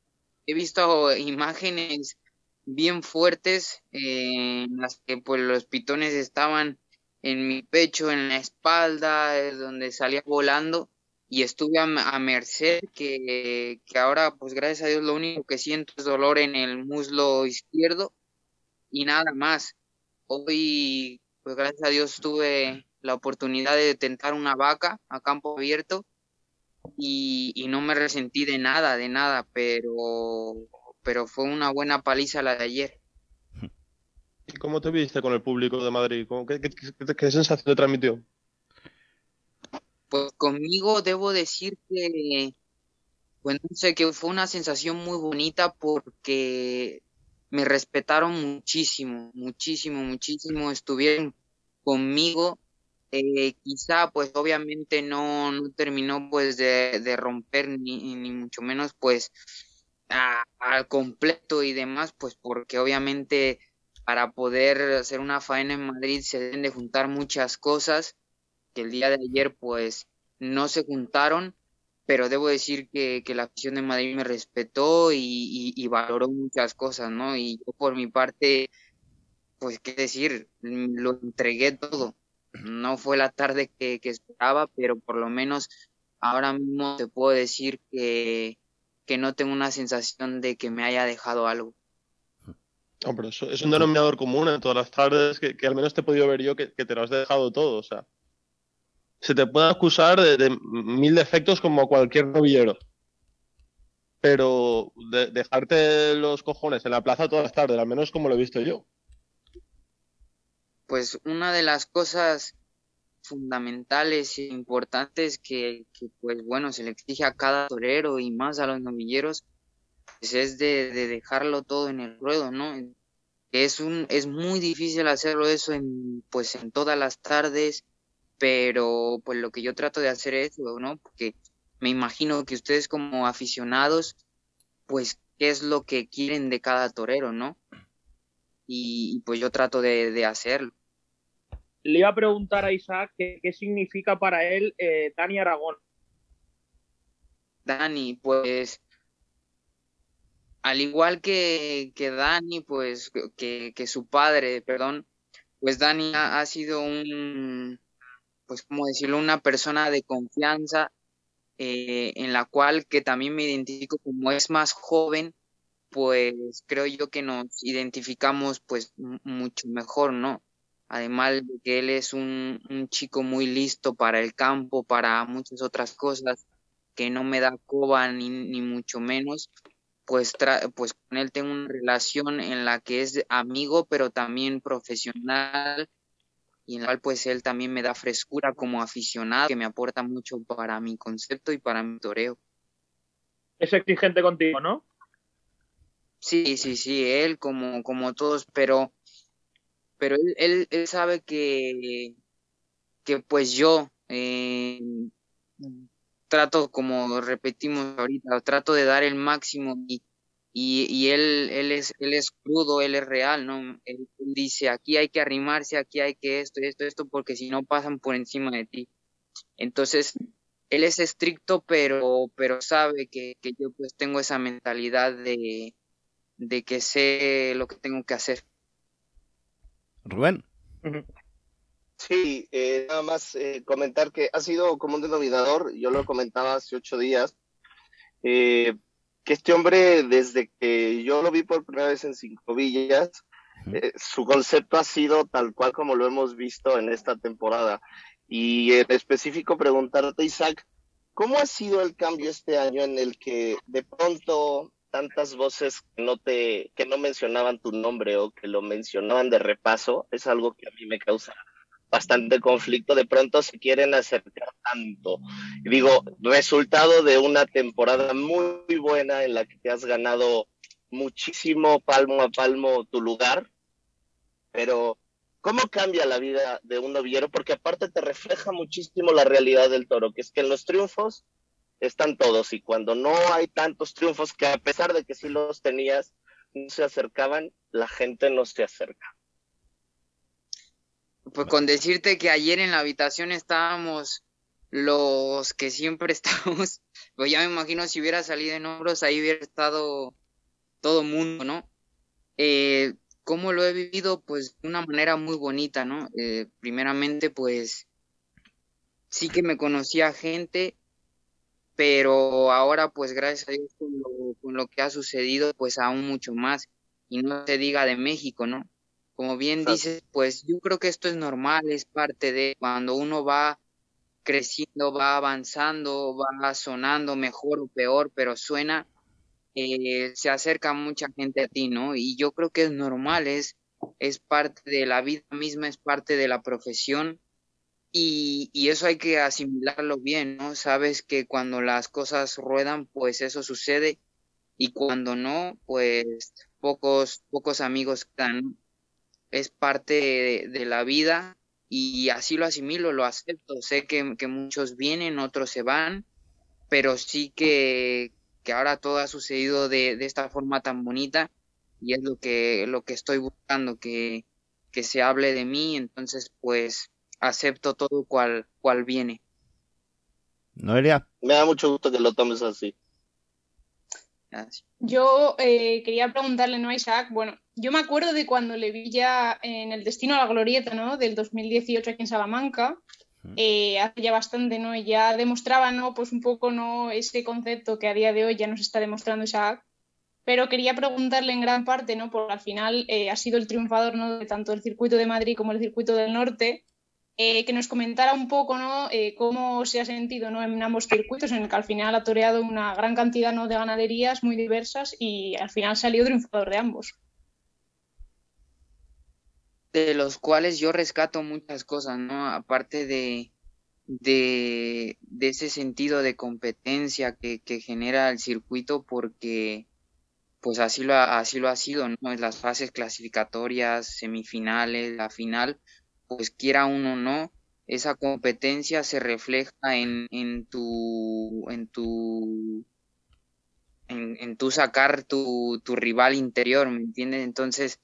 he visto imágenes bien fuertes eh, en las que pues los pitones estaban en mi pecho, en la espalda, eh, donde salía volando y estuve a, a merced que, que ahora pues gracias a Dios lo único que siento es dolor en el muslo izquierdo y nada más. Hoy pues gracias a Dios tuve la oportunidad de tentar una vaca a campo abierto y, y no me resentí de nada, de nada, pero, pero fue una buena paliza la de ayer. ¿Y cómo te viste con el público de Madrid? ¿Cómo- qué, qué- qué- qué sensación te transmitió? Pues conmigo debo decir que, pues no sé, que fue una sensación muy bonita porque me respetaron muchísimo, muchísimo, muchísimo, estuvieron conmigo. Eh, quizá, pues obviamente no, no terminó pues de, de romper ni, ni mucho menos pues al completo y demás, pues porque obviamente para poder hacer una faena en Madrid se deben de juntar muchas cosas que el día de ayer pues no se juntaron, pero debo decir que, que la afición de Madrid me respetó y, y, valoró muchas cosas, ¿no? Y yo por mi parte, pues qué decir, lo entregué todo. No fue la tarde que, esperaba, pero por lo menos ahora mismo te puedo decir que, que no tengo una sensación de que me haya dejado algo. No, pero eso es un denominador común en todas las tardes que, al menos te he podido ver yo que, te lo has dejado todo. O sea, se te puede acusar de, mil defectos como cualquier novillero. Pero dejarte los cojones en la plaza todas las tardes, al menos como lo he visto yo. Pues una de las cosas fundamentales e importantes que, pues bueno, se le exige a cada torero y más a los novilleros, pues es de, dejarlo todo en el ruedo, ¿no? Es un, es muy difícil hacerlo eso en, pues en todas las tardes, pero pues lo que yo trato de hacer es, ¿no? Porque me imagino que ustedes como aficionados, pues, ¿qué es lo que quieren de cada torero, no? Y, pues yo trato de, de hacerlo le iba a preguntar a Isaac qué, significa para él eh, Dani Aragón. Dani, pues al igual que, que Dani, pues que, que, su padre, perdón, pues Dani ha, sido un, pues como decirlo, una persona de confianza eh, en la cual que también me identifico como es más joven, pues creo yo que nos identificamos pues mucho mejor, ¿no? además de que él es un, chico muy listo para el campo, para muchas otras cosas, que no me da coba ni, ni mucho menos, pues, pues con él tengo una relación en la que es amigo, pero también profesional, y en la cual pues él también me da frescura como aficionado, que me aporta mucho para mi concepto y para mi toreo. Es exigente contigo, ¿no? Sí, sí, sí, él como, como todos, pero pero él, él, sabe que, que pues yo eh, trato, como repetimos ahorita, trato de dar el máximo y, y, él, él, es, él es crudo, él es real, ¿no? Él, dice, aquí hay que arrimarse, aquí hay que esto, esto, esto, porque si no pasan por encima de ti. Entonces, él es estricto, pero, pero sabe que, que yo pues tengo esa mentalidad de, de que sé lo que tengo que hacer. Rubén. Sí, eh, nada más eh, comentar que ha sido como un denominador, yo lo comentaba hace ocho días, eh, que este hombre, desde que yo lo vi por primera vez en Cinco Villas, su concepto ha sido tal cual como lo hemos visto en esta temporada. Y en específico preguntarte, Isaac, ¿cómo ha sido el cambio este año en el que de pronto tantas voces que no te, que no mencionaban tu nombre o que lo mencionaban de repaso, es algo que a mí me causa bastante conflicto. De pronto se quieren acercar tanto. digo, resultado de una temporada muy buena en la que te has ganado muchísimo palmo a palmo tu lugar, pero ¿cómo cambia la vida de un novillero? Porque aparte te refleja muchísimo la realidad del toro, que es que en los triunfos están todos y cuando no hay tantos triunfos que a pesar de que sí los tenías, no se acercaban, la gente no se acerca. Pues con decirte que ayer en la habitación estábamos los que siempre estamos, pues ya me imagino si hubiera salido en hombros, ahí hubiera estado todo mundo, ¿no? Eh, ¿Cómo lo he vivido? Pues de una manera muy bonita, ¿no? Eh, primeramente, pues sí que me conocía gente pero ahora pues gracias a Dios con lo, que ha sucedido pues aún mucho más y no se diga de México, ¿no? Como bien dices, pues yo creo que esto es normal, es parte de cuando uno va creciendo, va avanzando, va sonando mejor o peor, pero suena, eh, se acerca mucha gente a ti, ¿no? Y yo creo que es normal, es, es parte de la vida misma, es parte de la profesión y, eso hay que asimilarlo bien, ¿no? Sabes que cuando las cosas ruedan, pues eso sucede y cuando no, pues pocos, pocos amigos están. Es parte de, la vida y así lo asimilo, lo acepto. Sé que, muchos vienen, otros se van, pero sí que, que ahora todo ha sucedido de, de, esta forma tan bonita y es lo que, lo que estoy buscando, que, que se hable de mí, entonces pues acepto todo cual, cual viene. Noelia. Me da mucho gusto que lo tomes así. Yo eh, quería preguntarle, ¿no, a Isaac? Bueno, yo me acuerdo de cuando le vi ya en El Destino a la Glorieta, ¿no? Del 2018 aquí en Salamanca, eh, hace ya bastante, ¿no? Y ya demostraba, ¿no? Pues un poco, ¿no? Ese concepto que a día de hoy ya nos está demostrando Isaac. Pero quería preguntarle en gran parte, ¿no? Porque al final eh, ha sido el triunfador, ¿no? De tanto el circuito de Madrid como el circuito del norte. Eh, que nos comentara un poco ¿no? Eh, cómo se ha sentido ¿no? en ambos circuitos, en el que al final ha toreado una gran cantidad ¿no? de ganaderías muy diversas y al final salió triunfador de ambos. De los cuales yo rescato muchas cosas, ¿no? Aparte de, de, ese sentido de competencia que, genera el circuito, porque pues así lo, así lo ha sido, ¿no? En las fases clasificatorias, semifinales, la final, pues quiera uno o no, esa competencia se refleja en, en tu, en tu, en, tu sacar tu, tu rival interior, ¿me entiendes? Entonces,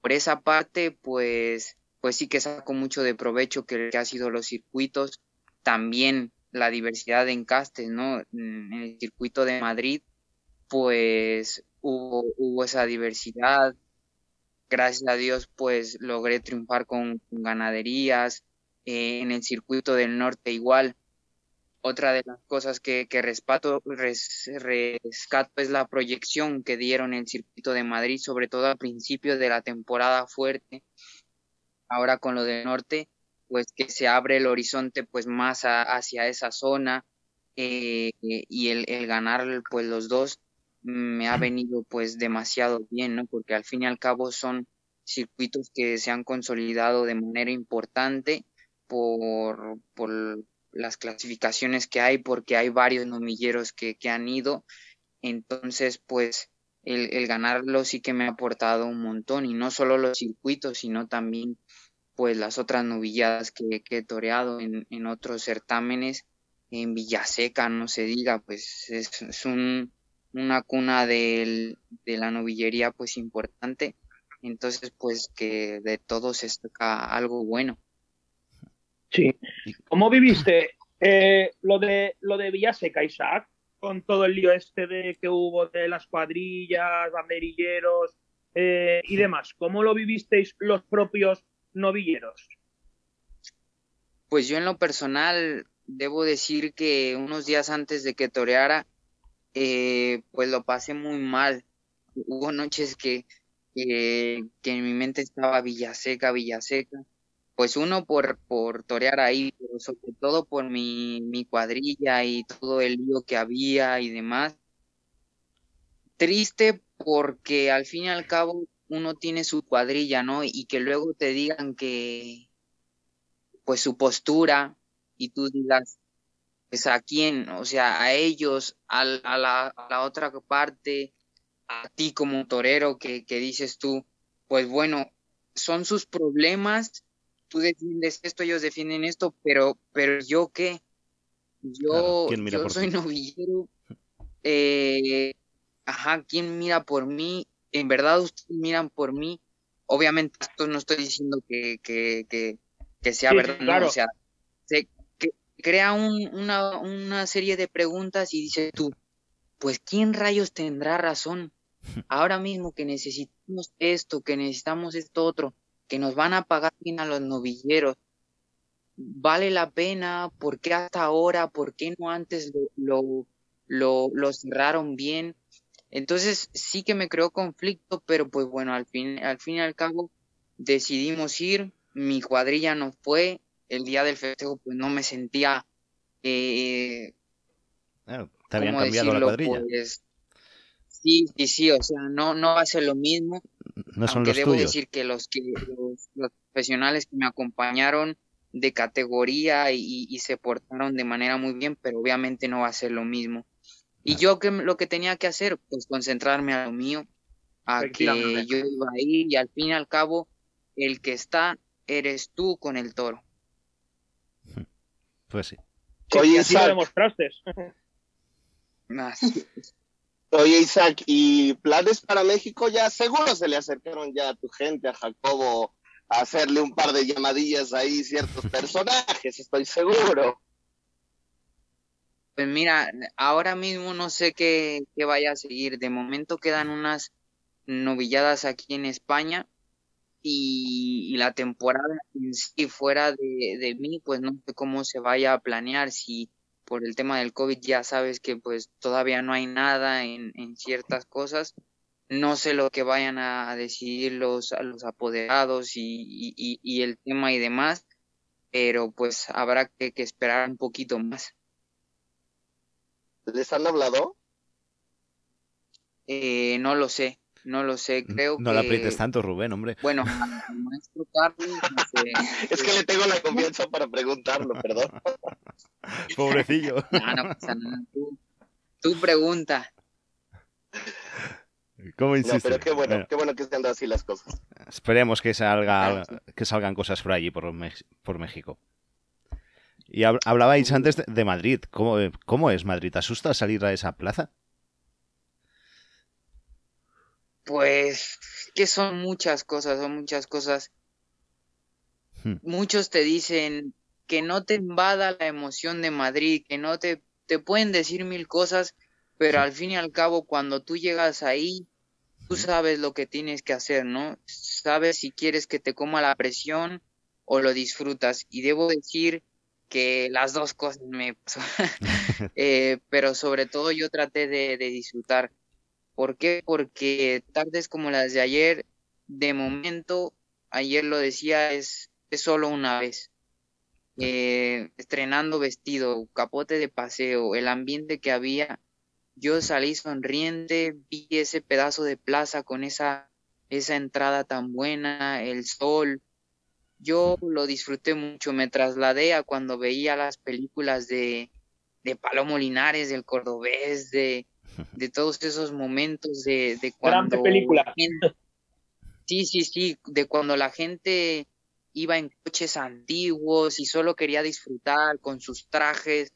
por esa parte, pues, pues sí que saco mucho de provecho que, ha sido los circuitos, también la diversidad de encastes, ¿no? En el circuito de Madrid, pues hubo, hubo esa diversidad, gracias a Dios pues logré triunfar con, ganaderías, eh, en el circuito del norte igual. Otra de las cosas que, que rescato, rescato es la proyección que dieron el circuito de Madrid, sobre todo al principio de la temporada fuerte. Ahora con lo del norte, pues que se abre el horizonte pues más hacia esa zona eh, y el, el ganar pues los dos me ha venido pues demasiado bien, ¿no? Porque al fin y al cabo son circuitos que se han consolidado de manera importante por, por las clasificaciones que hay, porque hay varios nomilleros que, que han ido. Entonces, pues el, el, ganarlo sí que me ha aportado un montón, y no solo los circuitos, sino también pues las otras novilladas que, que he toreado en, en otros certámenes, en Villaseca, no se diga, pues es, es un, una cuna de la novillería pues importante. Entonces pues que de todo se saca algo bueno. Sí. ¿Cómo viviste eh, lo de lo de Villaseca, Isaac? Con todo el lío este de que hubo de las cuadrillas, banderilleros eh, y demás. ¿Cómo lo vivisteis los propios novilleros? Pues yo en lo personal debo decir que unos días antes de que toreara eh, pues lo pasé muy mal. Hubo noches que, en mi mente estaba Villaseca, Villaseca. Pues uno por, por torear ahí, pero sobre todo por mi, mi cuadrilla y todo el lío que había y demás. Triste porque al fin y al cabo uno tiene su cuadrilla, ¿no? Y que luego te digan que, pues su postura y tú digas, pues a quién, o sea, a ellos, a, la, a la, otra parte, a ti como torero que, que, dices tú, pues bueno, son sus problemas, tú defiendes esto, ellos defienden esto, pero, pero yo qué, yo, yo soy novillero, eh, ajá, ¿quién mira por mí? En verdad ustedes miran por mí, obviamente esto no estoy diciendo que, que, que, que sea verdad, claro. o sea, crea un, una, una serie de preguntas y dices tú, pues ¿quién rayos tendrá razón? Ahora mismo que necesitamos esto, que necesitamos esto otro, que nos van a pagar bien a los novilleros, ¿vale la pena? ¿Por qué hasta ahora? ¿Por qué no antes lo, lo, lo, cerraron bien? Entonces sí que me creó conflicto, pero pues bueno, al fin, al fin y al cabo decidimos ir, mi cuadrilla no fue, el día del festejo pues no me sentía eh, te habían cambiado la cuadrilla pues, sí sí sí o sea no no va a ser lo mismo no son aunque los debo tuyos. decir que los que los, los, profesionales que me acompañaron de categoría y, y se portaron de manera muy bien, pero obviamente no va a ser lo mismo. Y yo que lo que tenía que hacer, pues concentrarme a lo mío, a que yo iba a ir y al fin y al cabo el que está eres tú con el toro. Pues sí. Oye, así lo demostraste. Oye, Isaac, ¿y planes para México ya? Seguro se le acercaron ya a tu gente, a Jacobo, a hacerle un par de llamadillas ahí, ciertos personajes, estoy seguro. Pues mira, ahora mismo no sé qué, qué vaya a seguir. De momento quedan unas novilladas aquí en España y, la temporada en sí fuera de, de, mí, pues no sé cómo se vaya a planear. Si por el tema del COVID ya sabes que pues todavía no hay nada en, en ciertas cosas. No sé lo que vayan a decidir los, los apoderados y, y, y el tema y demás, pero pues habrá que, que esperar un poquito más. ¿Les han hablado? Eh, no lo sé, no lo sé, creo no que... la aprietes tanto, Rubén, hombre. Bueno, al maestro Carlos... No sé. es que le tengo la confianza para preguntarlo, perdón. Pobrecillo. No, no pasa nada. Tú, tú pregunta. ¿Cómo insistes? No, pero qué bueno, bueno, qué bueno que estén dando así las cosas. Esperemos que salga, que salgan cosas por allí, por, por México. Y hablabais antes de Madrid. ¿Cómo, ¿Cómo, es Madrid? ¿Te asusta salir a esa plaza? Pues que son muchas cosas, son muchas cosas. Hmm. Muchos te dicen que no te invada la emoción de Madrid, que no te, te pueden decir mil cosas, pero al fin y al cabo cuando tú llegas ahí, tú sabes lo que tienes que hacer, ¿no? Sabes si quieres que te coma la presión o lo disfrutas. Y debo decir que las dos cosas me pasó. eh, pero sobre todo yo traté de, de, disfrutar. ¿Por qué? Porque tardes como las de ayer, de momento, ayer lo decía, es, solo una vez. Eh, estrenando vestido, capote de paseo, el ambiente que había, yo salí sonriente, vi ese pedazo de plaza con esa, esa entrada tan buena, el sol, yo lo disfruté mucho, me trasladé a cuando veía las películas de, de Palomo Linares, del Cordobés, de, de todos esos momentos de, de cuando... película. sí, sí, sí, de cuando la gente iba en coches antiguos y solo quería disfrutar con sus trajes.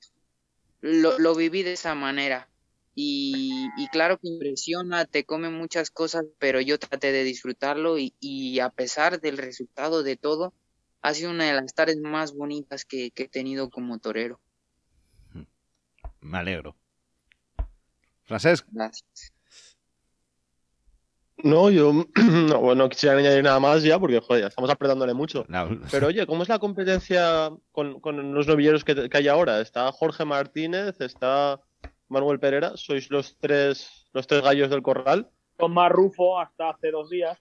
Lo, lo viví de esa manera. Y, y, claro que impresiona, te come muchas cosas, pero yo traté de disfrutarlo y, y, a pesar del resultado de todo, ha sido una de las tardes más bonitas que, que he tenido como torero. Me alegro. Francesc. Gracias. No, yo no, bueno, quisiera añadir nada más ya porque joder, estamos apretándole mucho. No. Pero oye, ¿cómo es la competencia con, con los novilleros que, que hay ahora? Está Jorge Martínez, está Manuel Pereira, sois los tres, los tres gallos del corral. Con más Rufo hasta hace dos días.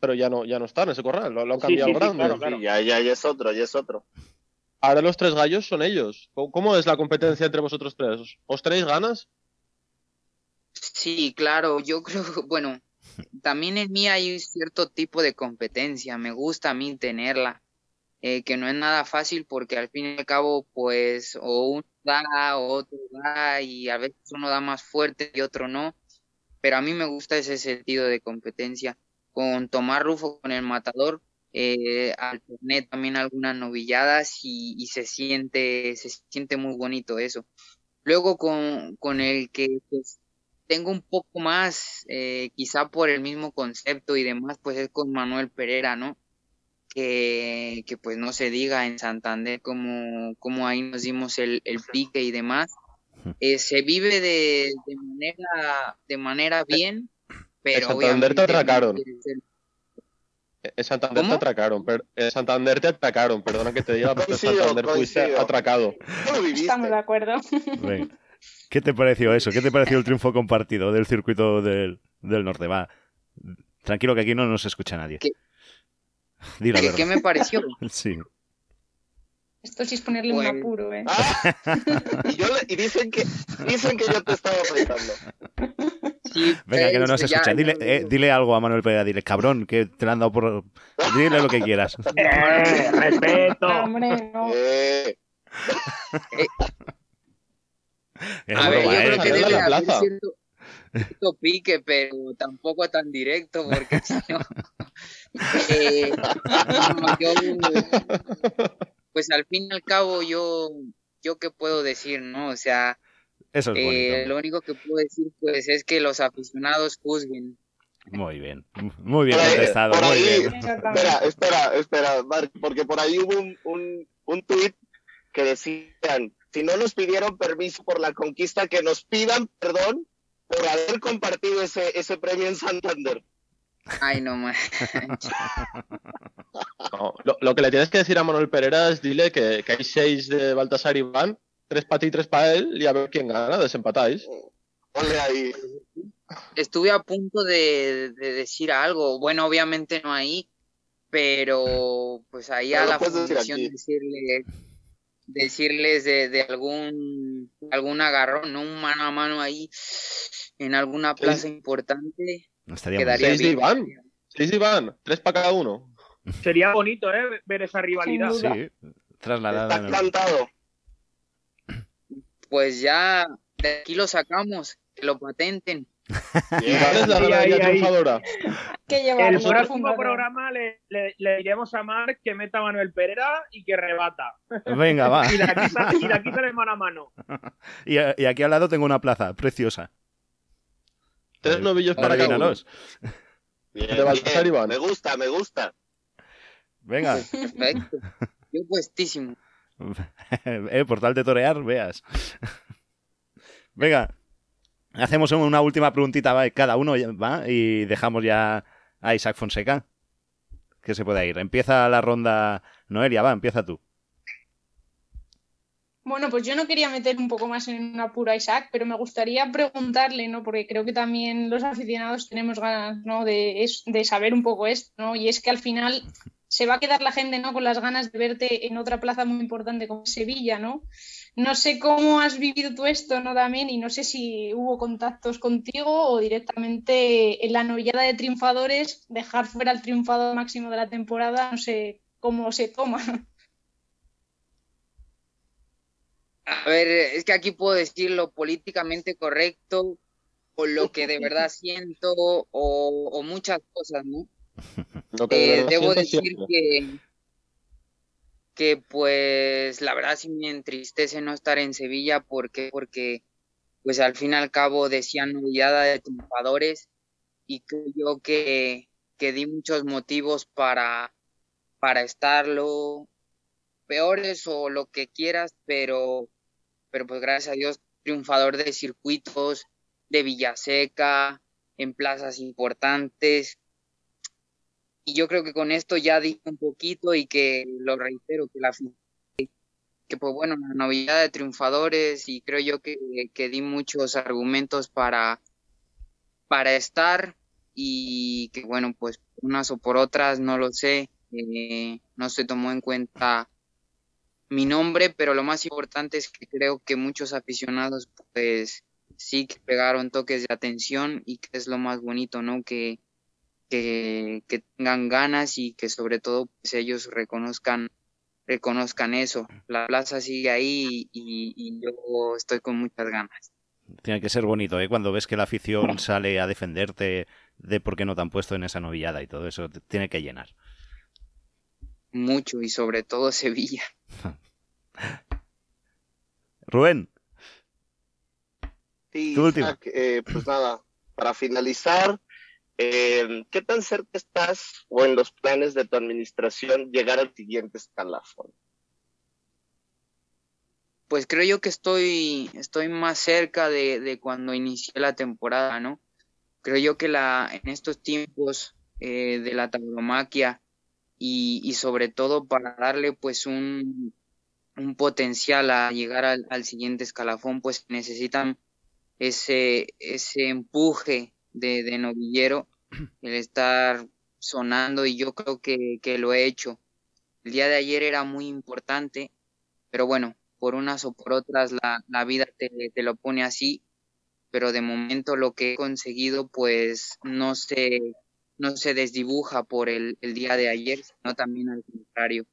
Pero ya no, ya no está en ese corral, lo, lo han cambiado sí, sí, grande. claro, claro. Sí, ya, ya, ya es otro, ya es otro. Ahora los tres gallos son ellos. ¿Cómo, cómo es la competencia entre vosotros tres? ¿Os, os tenéis ganas? Sí, claro, yo creo, bueno, también en mí hay cierto tipo de competencia, me gusta a mí tenerla, eh, que no es nada fácil porque al fin y al cabo, pues, o uno da, o otro da, y a veces uno da más fuerte y otro no, pero a mí me gusta ese sentido de competencia. Con Tomás Rufo, con el matador, eh, alterné también algunas novilladas y, se siente, se siente muy bonito eso. Luego con, con el que pues, tengo un poco más, eh, quizá por el mismo concepto y demás, pues es con Manuel Pereira, ¿no? Que, que pues no se diga en Santander como, como ahí nos dimos el, el pique y demás. Eh, se vive de, de, manera, de manera bien, pero en Santander te atracaron. En Santander ¿Cómo? te atracaron, per... en Santander te atracaron, perdona que te diga, pero en Coincido, Santander fuiste atracado. ¿Cómo lo viviste? Estamos de acuerdo. Venga. ¿Qué te pareció eso? ¿Qué te pareció el triunfo compartido del circuito del, del norte? Va, tranquilo que aquí no nos escucha nadie. ¿Qué? Di la ¿Qué, me pareció? Sí. Esto sí es ponerle Pues- un apuro, ¿eh? Ah, y, yo le- y dicen, que, dicen que yo te estaba apretando. Sí, Venga, que no nos pues ya, escucha. Dile, eh, dile algo a Manuel Pereira, dile, cabrón, que te lo han dado por... Dile lo que quieras. Eh, respeto. No, hombre, no. Eh, Es A ver, yo broma, ¿eh? creo que debe la haber cierto, cierto pique, pero tampoco tan directo, porque si no... eh, yo, pues al fin y al cabo, yo, yo qué puedo decir, ¿no? O sea, Eso es eh, lo único que puedo decir, pues, es que los aficionados juzguen. Muy bien. Muy bien Por ahí- contestado, por muy ahí- bien. Espera, espera, espera, Mark, porque por ahí hubo un, un, un tuit que decían, si no nos pidieron permiso por la conquista, que nos pidan perdón por haber compartido ese, ese premio en Santander. Ay, no más. No, lo, lo que le tienes que decir a Manuel Pereira es dile que, que hay seis de Baltasar y Van, tres para ti, tres para él, y a ver quién gana, desempatáis. Ponle ahí. Estuve a punto de, de decir algo. Bueno, obviamente no ahí, pero pues ahí Pero a la fundación decirle, decirles de, de algún algún agarrón, ¿no? Un mano a mano ahí en alguna plaza importante. Estaría muy Quedaría Seis de bien. Iván, seis de Iván, tres para cada uno. Sería bonito, ¿eh? Ver esa rivalidad. Sí, trasladada. Está en el- cantado. Pues ya de aquí lo sacamos, que lo patenten. Es la ahí, triunfadora. Que El próximo fundador. programa le, le- le diremos a Marc que meta a Manuel Pereira y que rebata. Venga, va. Y de aquí de aquí sale mano a mano. Y, y aquí al lado tengo una plaza preciosa. Tres novillos para cada uno. Bien, De Baltasar bien. Iván. Me gusta, me gusta. Venga. Perfecto. Yo puestísimo. eh, por tal de torear, veas. Venga. Hacemos una última preguntita va, cada uno va y dejamos ya a Isaac Fonseca. Que se pueda ir. Empieza la ronda. Noelia, va, empieza tú. Bueno, pues yo no quería meter un poco más en una pura Isaac, pero me gustaría preguntarle, ¿no? Porque creo que también los aficionados tenemos ganas, ¿no? De, de saber un poco esto, ¿no? Y es que al final se va a quedar la gente, ¿no? Con las ganas de verte en otra plaza muy importante como Sevilla, ¿no? No sé cómo has vivido tú esto, ¿no? También, y no sé si hubo contactos contigo o directamente en la novillada de triunfadores, dejar fuera al triunfador máximo de la temporada, no sé cómo se toma. A ver, es que aquí puedo decir lo políticamente correcto o lo que de verdad siento o, o muchas cosas, ¿no? Lo que de Eh, debo decir siempre. que, que pues la verdad sí me entristece no estar en Sevilla porque porque pues al fin y al cabo decían novillada de triunfadores y creo yo que, que di muchos motivos para, para estarlo peores o lo que quieras, pero, pero pues gracias a Dios triunfador de circuitos de Villaseca, en plazas importantes. Y yo creo que con esto ya dije un poquito y que lo reitero, que la que pues bueno, la novedad de triunfadores y creo yo que, que di muchos argumentos para, para estar y que bueno, pues unas o por otras, no lo sé, eh, no se tomó en cuenta mi nombre, pero lo más importante es que creo que muchos aficionados pues sí que pegaron toques de atención y que es lo más bonito, ¿no? Que, que, que tengan ganas y que sobre todo pues ellos reconozcan reconozcan eso. La plaza sigue ahí y, y yo estoy con muchas ganas. Tiene que ser bonito, ¿eh? Cuando ves que la afición sale a defenderte de por qué no te han puesto en esa novillada y todo eso, te tiene que llenar. Mucho y sobre todo Sevilla. Rubén, Sí. Isaac, eh, pues nada, para finalizar, eh, ¿qué tan cerca estás o en los planes de tu administración llegar al siguiente escalafón? Pues creo yo que estoy, estoy más cerca de, de cuando inicié la temporada, ¿no? Creo yo que la, en estos tiempos eh, de la tauromaquia y, y sobre todo para darle pues un, un potencial a llegar al, al siguiente escalafón, pues necesitan ese, ese empuje de, novillero, el estar sonando y yo creo que, que lo he hecho. El día de ayer era muy importante, pero bueno, por unas o por otras la, la vida te, te lo pone así, pero de momento lo que he conseguido pues no se, no se desdibuja por el, el día de ayer, sino también al contrario.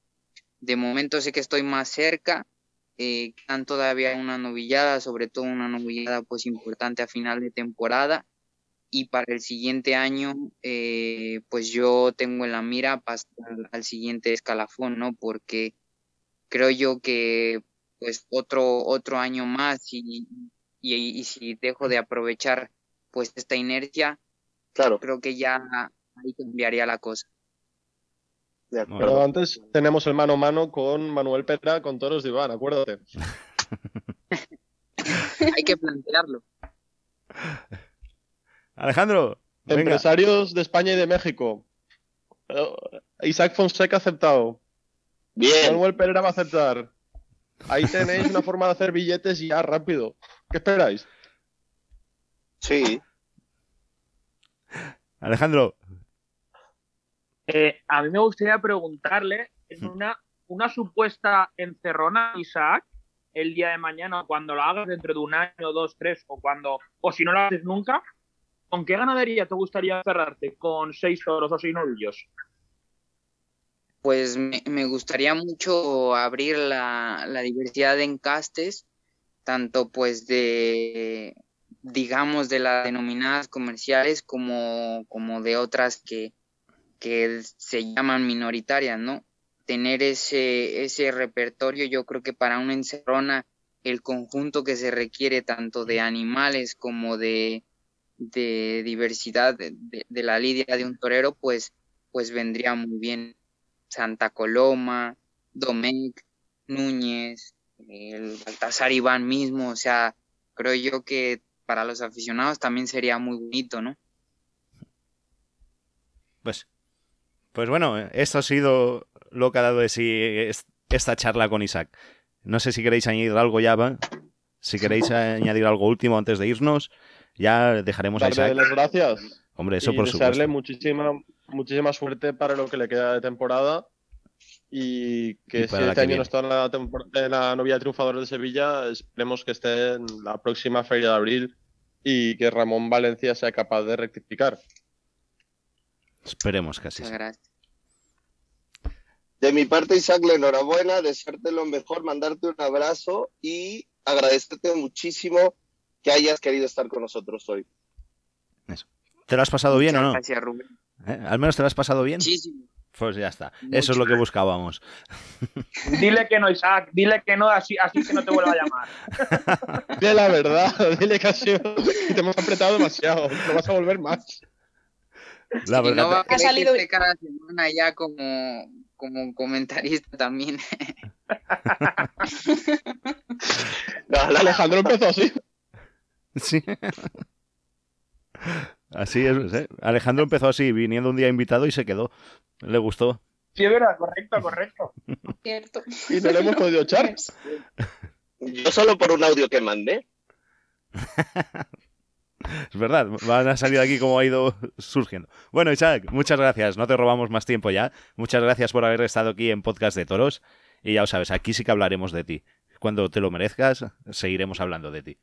De momento sé que estoy más cerca, eh, todavía una novillada, sobre todo una novillada pues importante a final de temporada y para el siguiente año eh, pues yo tengo en la mira pasar al, siguiente escalafón, ¿no? Porque creo yo que pues otro otro año más y, y, y si dejo de aprovechar pues esta inercia, Claro, creo que ya ahí cambiaría la cosa. de Bueno. acuerdo. Pero antes tenemos el mano a mano con Manuel Petra con Toros de Iván, acuérdate. Hay que plantearlo. Alejandro, venga. Empresarios de España y de México. Eh, Isaac Fonseca ha aceptado. Bien, Manuel Pereira va a aceptar. Ahí tenéis una forma de hacer billetes ya rápido. ¿Qué esperáis? sí. Alejandro, Eh, a mí me gustaría preguntarle en una, una supuesta encerrona, Isaac, el día de mañana, cuando lo hagas dentro de un año, dos, tres, o cuando, o si no lo haces nunca, ¿con qué ganadería te gustaría cerrarte? ¿Con seis toros o seis novillos? Pues me, gustaría mucho abrir la, la diversidad de encastes, tanto pues de, digamos, de las denominadas comerciales como, como de otras que, que se llaman minoritarias, ¿no? Tener ese, ese repertorio, yo creo que para una encerrona, el conjunto que se requiere tanto de animales como de, de diversidad de, la lidia de un torero, pues, pues vendría muy bien. Santa Coloma, Domecq, Núñez, el Baltasar Iván mismo, o sea, creo yo que para los aficionados también sería muy bonito, ¿no? pues, pues bueno, esto ha sido lo que ha dado de sí es- esta charla con Isaac. No sé si queréis añadir algo ya, ¿va? Si queréis añadir algo último antes de irnos, ya dejaremos a Darle Isaac. las gracias. Hombre, eso y por desearle supuesto. muchísima, muchísima suerte para lo que le queda de temporada. Y que Y si este que año viene. no está en la, en la novia de triunfadores de Sevilla, esperemos que esté en la próxima feria de abril y que Ramón Valencia sea capaz de rectificar. Esperemos que así Muchas sea. gracias. De mi parte, Isaac, la enhorabuena, desearte lo mejor, mandarte un abrazo y agradecerte muchísimo que hayas querido estar con nosotros hoy. ¿Te lo has pasado bien o no? Gracias, Rubén. ¿Eh? ¿Al menos te lo has pasado bien? Muchísimo. Pues ya está. Mucho. Eso es lo que buscábamos. Dile que no, Isaac, dile que no, así, así que no te vuelva a llamar. Dile la verdad, dile que ha sido- que te hemos apretado demasiado, no vas a volver más. La Y verdad, no va a salido- que cada semana ya como, como comentarista también. No, Alejandro empezó así. Sí. Así es. ¿eh? Alejandro empezó así, viniendo un día invitado y se quedó. Le gustó. Sí, es verdad, correcto, correcto. Cierto. Y no le hemos podido echar. Yo solo por un audio que mandé. Es verdad, van a salir aquí como ha ido surgiendo. Bueno, Isaac, muchas gracias. No te robamos más tiempo ya. Muchas gracias por haber estado aquí en Podcast de Toros. Y ya lo sabes, aquí sí que hablaremos de ti. Cuando te lo merezcas, seguiremos hablando de ti.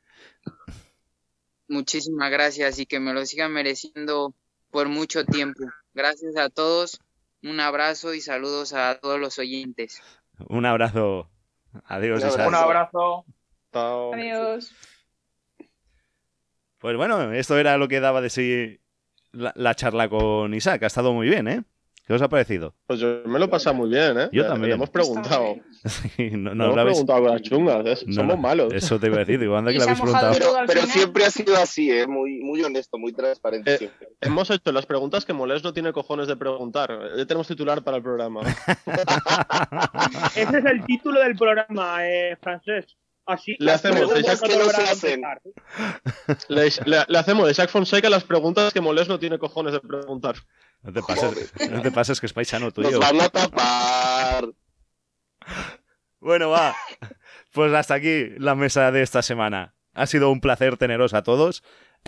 Muchísimas gracias y que me lo sigan mereciendo por mucho tiempo. Gracias a todos, un abrazo y saludos a todos los oyentes. Un abrazo. Adiós, Un Isaac. Un abrazo. Chao. Adiós. Pues bueno, esto era lo que daba de sí la, la charla con Isaac. Ha estado muy bien, ¿eh? ¿Qué os ha parecido? Pues yo me lo he pasado muy bien, ¿eh? Yo Le- también. Le hemos preguntado. Sí, no, No, hemos lo habéis- preguntado con las chungas, ¿eh? no, somos malos. Eso te iba a decir. Digo, anda que le habéis preguntado. Pero, siempre ha sido así, ¿eh? muy, muy honesto, muy transparente Eh, siempre. Hemos hecho las preguntas que Molés no tiene cojones de preguntar. Ya tenemos titular para el programa. Ese es el título del programa, eh, francés. Así Le hacemos, hacen. empezar. Le, le- le hacemos de Jack Fonseca las preguntas que Molés no tiene cojones de preguntar. No te pases, no te pases que es paisano Nos tuyo. van a tapar. Bueno, va. Pues hasta aquí la mesa de esta semana. Ha sido un placer teneros a todos.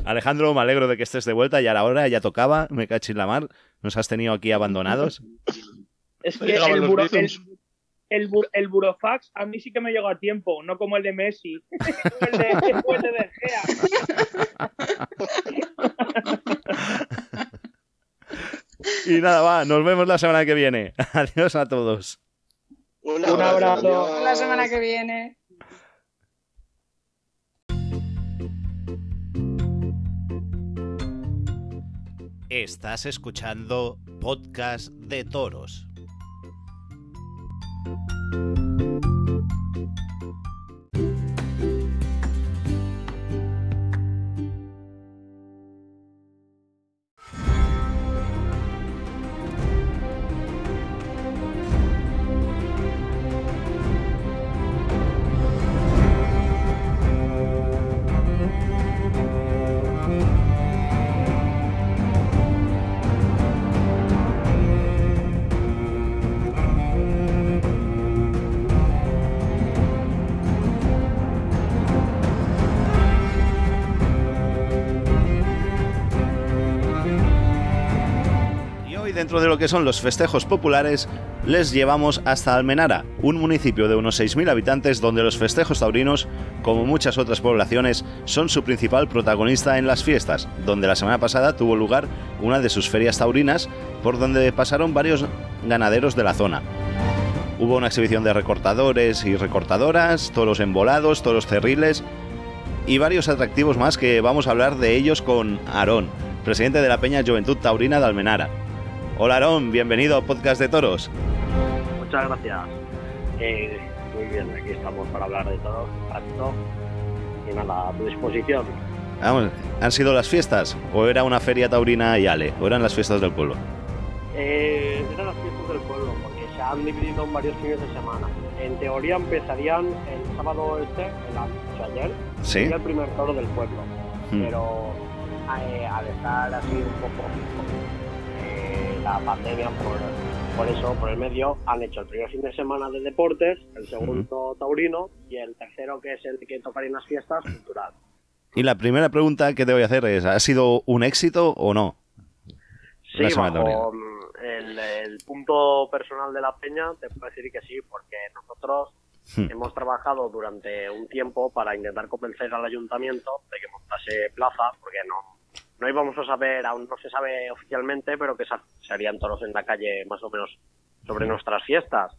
Alejandro, me alegro de que estés de vuelta. Ya era hora, ya tocaba. Me caché en la mar. Nos has tenido aquí abandonados. Es que el, buro- el el, bu el burofax a mí sí que me llegó a tiempo, no como el de Messi, el de, el de, de y nada, va, nos vemos la semana que viene. Adiós a todos. Un abrazo. La semana que viene. Estás escuchando Podcast de Toros. Y dentro de lo que son los festejos populares, les llevamos hasta Almenara, un municipio de unos 6.000 habitantes donde los festejos taurinos, como muchas otras poblaciones, son su principal protagonista en las fiestas, donde la semana pasada tuvo lugar una de sus ferias taurinas, por donde pasaron varios ganaderos de la zona. Hubo una exhibición de recortadores y recortadoras, toros embolados, toros cerriles y varios atractivos más que vamos a hablar de ellos con Aarón, presidente de la Peña Juventud Taurina de Almenara. Hola Aarón, bienvenido a Podcast de Toros. Muchas gracias. Eh, muy bien, aquí estamos para hablar de. Acto. Y nada, a tu disposición. Vamos, ¿han sido las fiestas? ¿O era una feria taurina y ale? ¿O eran las fiestas del pueblo? Eh, eran las fiestas del pueblo, porque se han dividido en varios fines de semana. En teoría empezarían el sábado este, el antes ayer, Sí. el primer toro del pueblo. Hmm. Pero eh, al estar así un poco eh, la pandemia por, por eso, por el medio, han hecho el primer fin de semana de deportes, el segundo taurino y el tercero, que es el que tocaría en las fiestas, cultural. Y la primera pregunta que te voy a hacer es, ¿ha sido un éxito o no? Sí, bajo mm, el, el punto personal de la peña, te puedo decir que sí, porque nosotros Hmm. hemos trabajado durante un tiempo para intentar convencer al ayuntamiento de que montase plaza, porque no, no íbamos a saber, aún no se sabe oficialmente, pero que se harían toros en la calle más o menos sobre nuestras fiestas.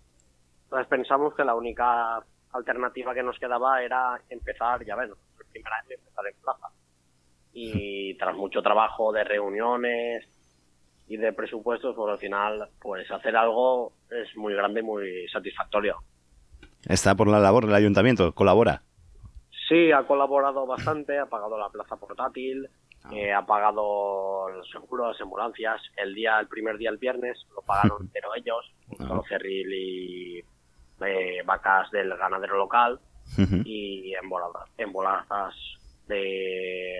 Entonces pensamos que la única alternativa que nos quedaba era empezar, ya ven, el primer año empezar en plaza. Y tras mucho trabajo de reuniones y de presupuestos, pues al final, pues hacer algo es muy grande y muy satisfactorio. Está por la labor del ayuntamiento, colabora. Sí, ha colaborado bastante, ha pagado la plaza portátil, eh, ha pagado los seguros, las ambulancias. El día, el primer día, el viernes, lo pagaron entero ellos, con cerril y eh, vacas del ganadero local y emboladas, emboladas de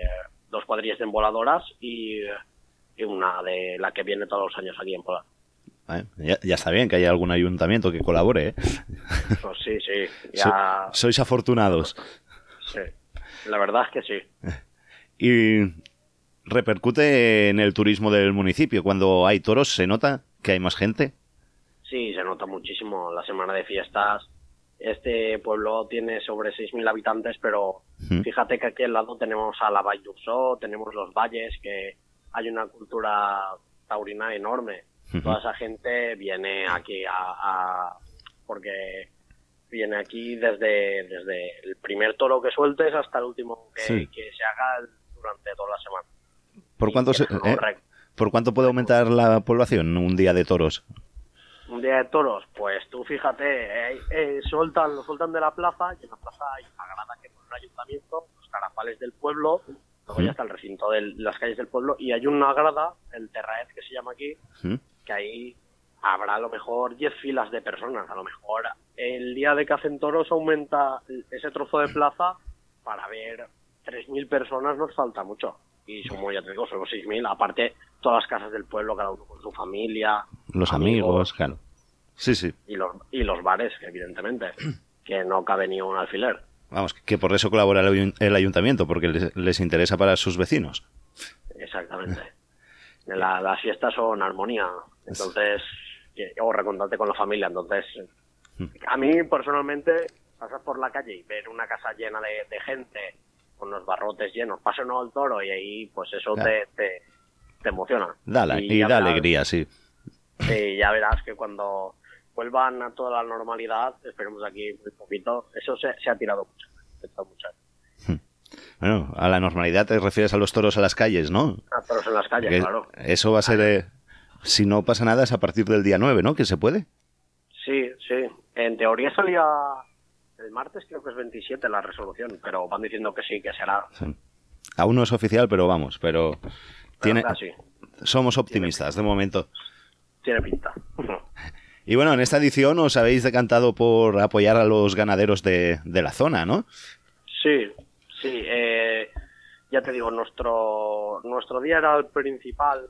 dos cuadrillas de emboladoras y, y una de la que viene todos los años aquí en Pola. Vale, Ya, ya está bien que haya algún ayuntamiento que colabore, ¿eh? Pues sí, sí, ya, So- sois afortunados. sí. La verdad es que sí. Y repercute en el turismo del municipio. Cuando hay toros, ¿se nota que hay más gente? Sí, se nota muchísimo. La semana de fiestas, este pueblo tiene sobre 6.000 habitantes, pero fíjate que aquí al lado tenemos a la Vall d'Ursó, tenemos los valles, que hay una cultura taurina enorme. Toda esa gente viene aquí a, a- porque viene aquí desde, desde el primer toro que sueltes hasta el último que, Sí. que se haga durante toda la semana. ¿Por cuánto, se- eh? ¿Por cuánto puede aumentar la población un día de toros? Un día de toros, pues tú fíjate, eh, eh, sueltan, lo sueltan de la plaza, y en la plaza hay una grada que pone el ayuntamiento, los carapales del pueblo, luego ya está el recinto de las calles del pueblo, y hay una grada, el Terraez que se llama aquí, ¿Mm? que ahí habrá a lo mejor 10 filas de personas, a lo mejor el día de que hacen toros aumenta ese trozo de plaza para ver 3.000 personas nos falta mucho. Y somos, ya te digo, somos 6.000, aparte todas las casas del pueblo, cada uno con su familia, Los amigos, claro. Sí, sí. y los, y los bares, evidentemente, que no cabe ni un alfiler. Vamos, que por eso colabora el ayun- el ayuntamiento, porque les, les interesa para sus vecinos. Exactamente. La- las fiestas son armonía, entonces, o recontarte con la familia, entonces, a mí personalmente, pasar por la calle y ver una casa llena de, de gente, con los barrotes llenos, pasa uno al toro y ahí, pues eso Claro. te, te, te emociona. Da, la- y, ya da verás- alegría, sí. Sí, ya verás que cuando vuelvan a toda la normalidad, esperemos aquí muy poquito, eso se, se ha tirado mucho. se ha mucho. Bueno, a la normalidad te refieres a los toros a las calles, ¿no? A toros en las calles, Que claro. Eso va a ser, eh, si no pasa nada, es a partir del día 9, ¿no? Que se puede. Sí, sí. En teoría salía el martes, creo que es 27 la resolución, pero van diciendo que sí, que será. Sí. Aún no es oficial, pero vamos, pero tiene, casi. somos optimistas de momento. Tiene pinta. Y bueno, en esta edición os habéis decantado por apoyar a los ganaderos de, de la zona, ¿no? Sí, sí. eh, ya te digo, nuestro nuestro día era el principal,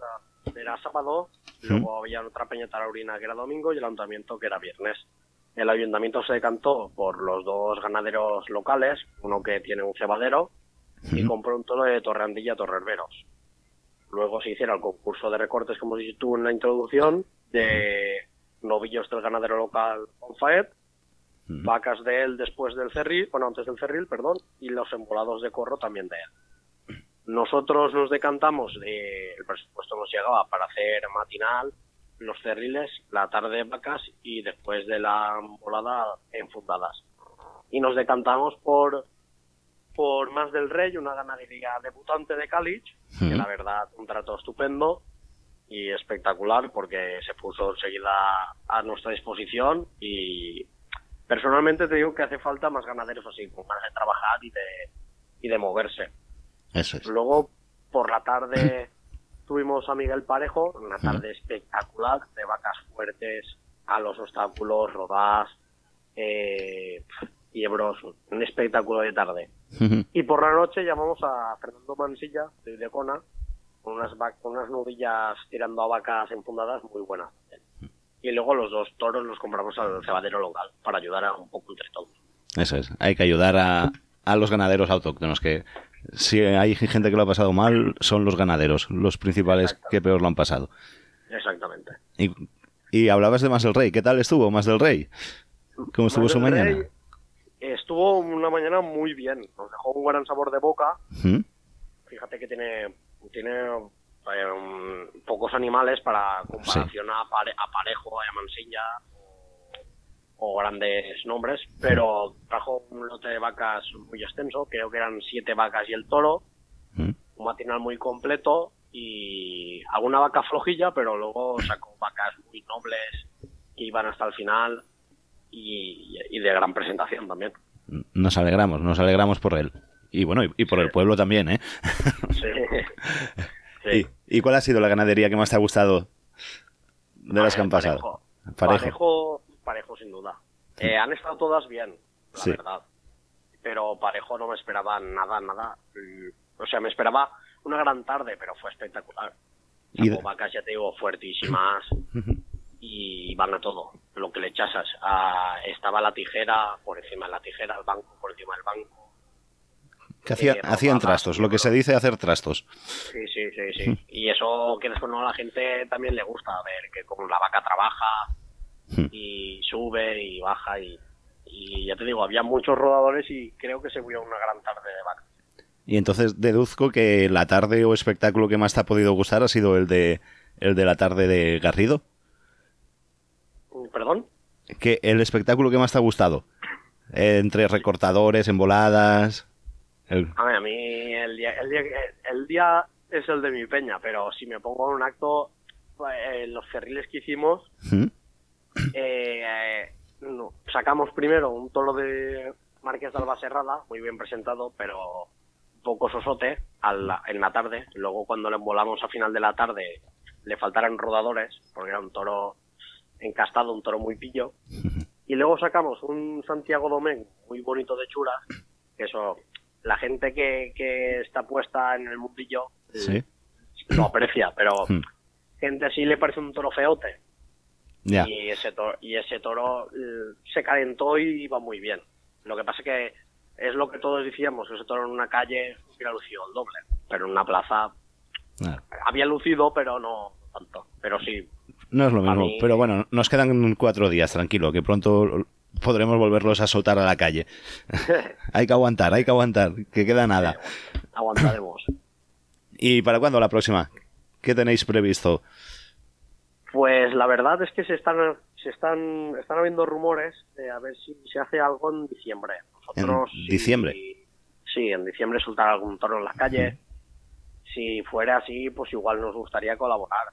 era sábado, luego había otra peña taurina que era domingo y el ayuntamiento que era viernes. El ayuntamiento se decantó por los dos ganaderos locales, uno que tiene un cebadero y compró un toro de Torreandilla Torrerberos. Luego se hiciera el concurso de recortes, como dices tú en la introducción, de novillos del ganadero local Onfaed, vacas de él después del cerril, bueno, antes del cerril, perdón, y los embolados de corro también de él. Nosotros nos decantamos, de, el presupuesto nos llegaba para hacer matinal, los cerriles, la tarde vacas y después de la embolada enfundadas. Y nos decantamos por por Más del Rey, una ganadería debutante de Calich, que la verdad un trato estupendo y espectacular porque se puso enseguida a nuestra disposición y personalmente te digo que hace falta más ganaderos así, con ganas de trabajar y de, y de moverse. Eso es. Luego, por la tarde, tuvimos a Miguel Parejo, una tarde espectacular, de vacas fuertes, a los obstáculos, rodadas, eh, y hebros, un espectáculo de tarde. Y por la noche llamamos a Fernando Mansilla, de Idecona, con unas, con unas novillas tirando a vacas enfundadas muy buenas. Y luego los dos toros los compramos al cebadero local, para ayudar a un poco entre todos. Eso es. Hay que ayudar a, a los ganaderos autóctonos, que si hay gente que lo ha pasado mal, son los ganaderos, los principales que peor lo han pasado. Exactamente. Y, y hablabas de Más del Rey. ¿Qué tal estuvo Más del Rey? ¿Cómo estuvo su mañana? Rey Estuvo una mañana muy bien, nos dejó un gran sabor de boca. ¿Mm? Fíjate que tiene, tiene eh, pocos animales para comparación a, Pare- a Parejo, a Mansilla o, grandes nombres, pero trajo un lote de vacas muy extenso, creo que eran siete vacas y el toro, ¿Mm? un matinal muy completo y alguna vaca flojilla, pero luego sacó vacas muy nobles que iban hasta el final y, y de gran presentación también. Nos alegramos, nos alegramos por él. Y bueno, y, y por el pueblo también, ¿eh? Sí. ¿Y, y cuál ha sido la ganadería que más te ha gustado de las que han pasado? Parejo. Parejo. Parejo, sin duda. Eh, han estado todas bien, la Sí. verdad. Pero Parejo no me esperaba nada, nada. Mm, O sea, me esperaba una gran tarde, pero fue espectacular. De- vacas, ya te digo, fuertísimas y van a todo, lo que le echasas. Ah, estaba la tijera por encima de la tijera, el banco por encima del banco. Que hacía- Eh, hacían trastos, lo que se dice hacer trastos. Sí, sí, sí, sí. Y eso que después no a la gente también le gusta ver que como la vaca trabaja y sube y baja y, y ya te digo, había muchos rodadores y creo que se vio una gran tarde de vaca. Y entonces deduzco que la tarde o espectáculo que más te ha podido gustar ha sido el de el de la tarde de Garrido. ¿Perdón? Que el espectáculo que más te ha gustado. Entre recortadores, emboladas. el- A ver, a mí el día, el día, el día es el de mi peña, pero si me pongo en un acto, eh, los cerriles que hicimos, ¿Mm? Eh, no, sacamos primero un toro de Marqués de Albaserrada, muy bien presentado, pero un poco sosote al- en la tarde. Luego cuando le embolamos a final de la tarde le faltaron rodadores, porque era un toro encastado, un toro muy pillo. Y luego sacamos un Santiago Domén muy bonito de churas, que eso, la gente que, que está puesta en el mundillo Sí. lo aprecia, pero Hmm. gente así le parece un toro feote. Y ese toro, y ese toro se calentó y iba muy bien. Lo que pasa que es lo que todos decíamos, ese toro en una calle hubiera lucido el doble, pero en una plaza había lucido, pero no tanto. Pero sí, No es lo mismo, mí- pero bueno, nos quedan cuatro días, tranquilo, que pronto podremos volverlos a soltar a la calle. hay que aguantar, hay que aguantar, que queda nada. aguantaremos. ¿Y para cuándo la próxima? ¿Qué tenéis previsto? Pues la verdad es que se están, se están, están habiendo rumores de a ver si se hace algo en diciembre. Nosotros, ¿En diciembre? si- sí, en diciembre soltar algún toro en la calle. Si fuera así, pues igual nos gustaría colaborar.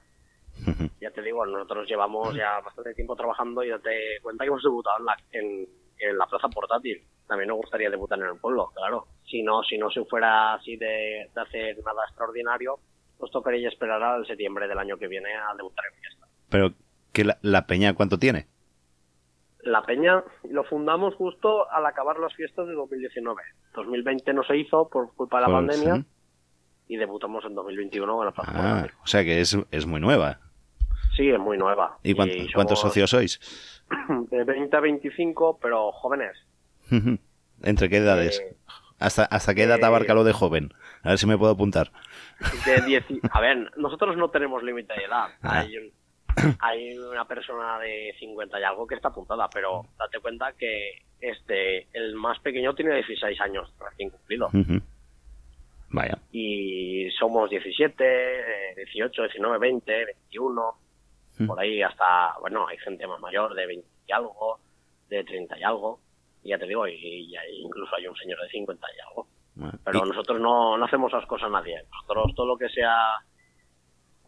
Ya te digo, nosotros llevamos ya bastante tiempo trabajando y date cuenta que hemos debutado en la, en, en la plaza portátil. También nos gustaría debutar en el pueblo, claro. Si no, si no se fuera así de, de hacer nada extraordinario, nos tocaría esperar al septiembre del año que viene a debutar en fiesta. Pero, ¿que la, la peña cuánto tiene? La Peña lo fundamos justo al acabar las fiestas de 2019. 2020 no se hizo por culpa de la pandemia sí. y debutamos en 2021 con la plaza Ah, o sea que es, es muy nueva. Sí, es muy nueva. ¿Y cuánto- cuántos somos socios sois? De 20 a 25, pero jóvenes. ¿Entre qué edades? Eh, ¿Hasta, ¿Hasta qué edad eh, abarca lo de joven? A ver si me puedo apuntar. De 10 A ver, nosotros no tenemos límite de edad. Ah. Hay, un- hay una persona de 50 y algo que está apuntada, pero date cuenta que este el más pequeño tiene 16 años recién cumplido. Vaya. y somos 17, eh, 18, 19, 20, 21, Mm. por ahí hasta, bueno, hay gente más mayor de 20 y algo, de 30 y algo, y ya te digo, y, y incluso hay un señor de 50 y algo. Pero ¿Y, nosotros no, no hacemos esas cosas a nadie. Nosotros todo lo que sea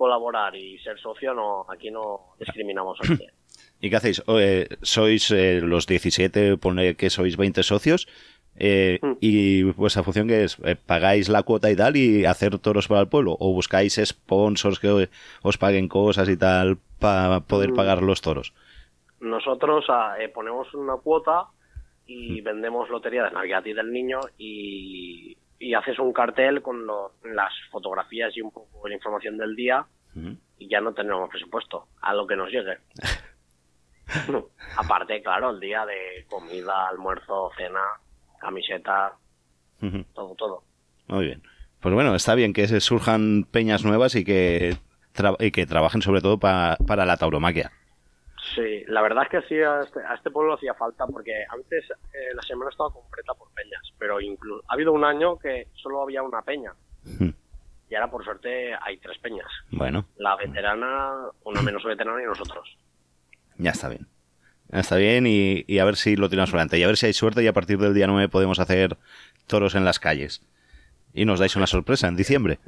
colaborar y ser socio, no aquí no discriminamos a nadie. y qué hacéis? Eh, ¿Sois eh, los 17, pone que sois 20 socios? eh, Mm. ¿Y vuestra función que es? Eh, ¿Pagáis la cuota y tal y hacer toros para el pueblo? ¿O buscáis sponsors que os paguen cosas y tal para poder Mm. pagar los toros? Nosotros ah, ponemos una cuota y vendemos lotería de Navidad y del Niño y, y haces un cartel con lo- las fotografías y un poco la información del día y ya no tenemos presupuesto a lo que nos llegue. Aparte, claro, el día de comida, almuerzo, cena, camiseta, todo, todo. Muy bien. Pues bueno, está bien que se surjan peñas nuevas y que, tra- y que trabajen sobre todo pa- para la tauromaquia. Sí, la verdad es que sí, a este, a este pueblo hacía falta porque antes eh, la semana estaba completa por peñas, pero incluso ha habido un año que solo había una peña y ahora por suerte hay tres peñas. Bueno, La veterana, una menos veterana y nosotros. ya está bien. Ya está bien y, y a ver si lo tiramos adelante. Y a ver si hay suerte y a partir del día 9 podemos hacer toros en las calles. Y nos dais una sorpresa en diciembre.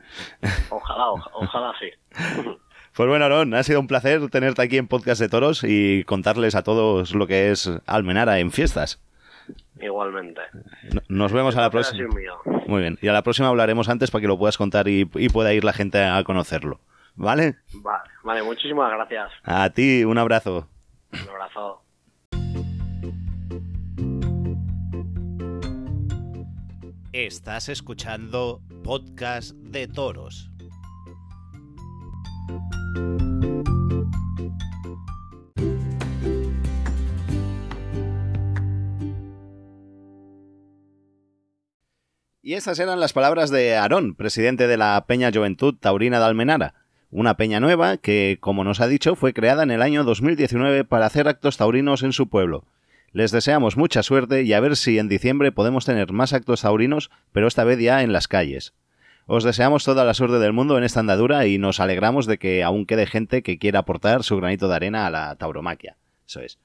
Ojalá, oja- ojalá sí. Pues bueno, Aaron, ha sido un placer tenerte aquí en Podcast de Toros y contarles a todos lo que es Almenara en fiestas. Igualmente. No- Nos vemos a la próxima. Muy bien. Y a la próxima hablaremos antes para que lo puedas contar y, y pueda ir la gente a conocerlo. ¿Vale? Vale, vale, muchísimas gracias. A ti, un abrazo. Un abrazo. Estás escuchando Podcast de Toros. Y esas eran las palabras de Aarón, presidente de la Peña Juventud Taurina de Almenara, una peña nueva que, como nos ha dicho, fue creada en el año 2019 para hacer actos taurinos en su pueblo. Les deseamos mucha suerte y a ver si en diciembre podemos tener más actos taurinos, pero esta vez ya en las calles. Os deseamos toda la suerte del mundo en esta andadura y nos alegramos de que aún quede gente que quiera aportar su granito de arena a la tauromaquia. Eso es.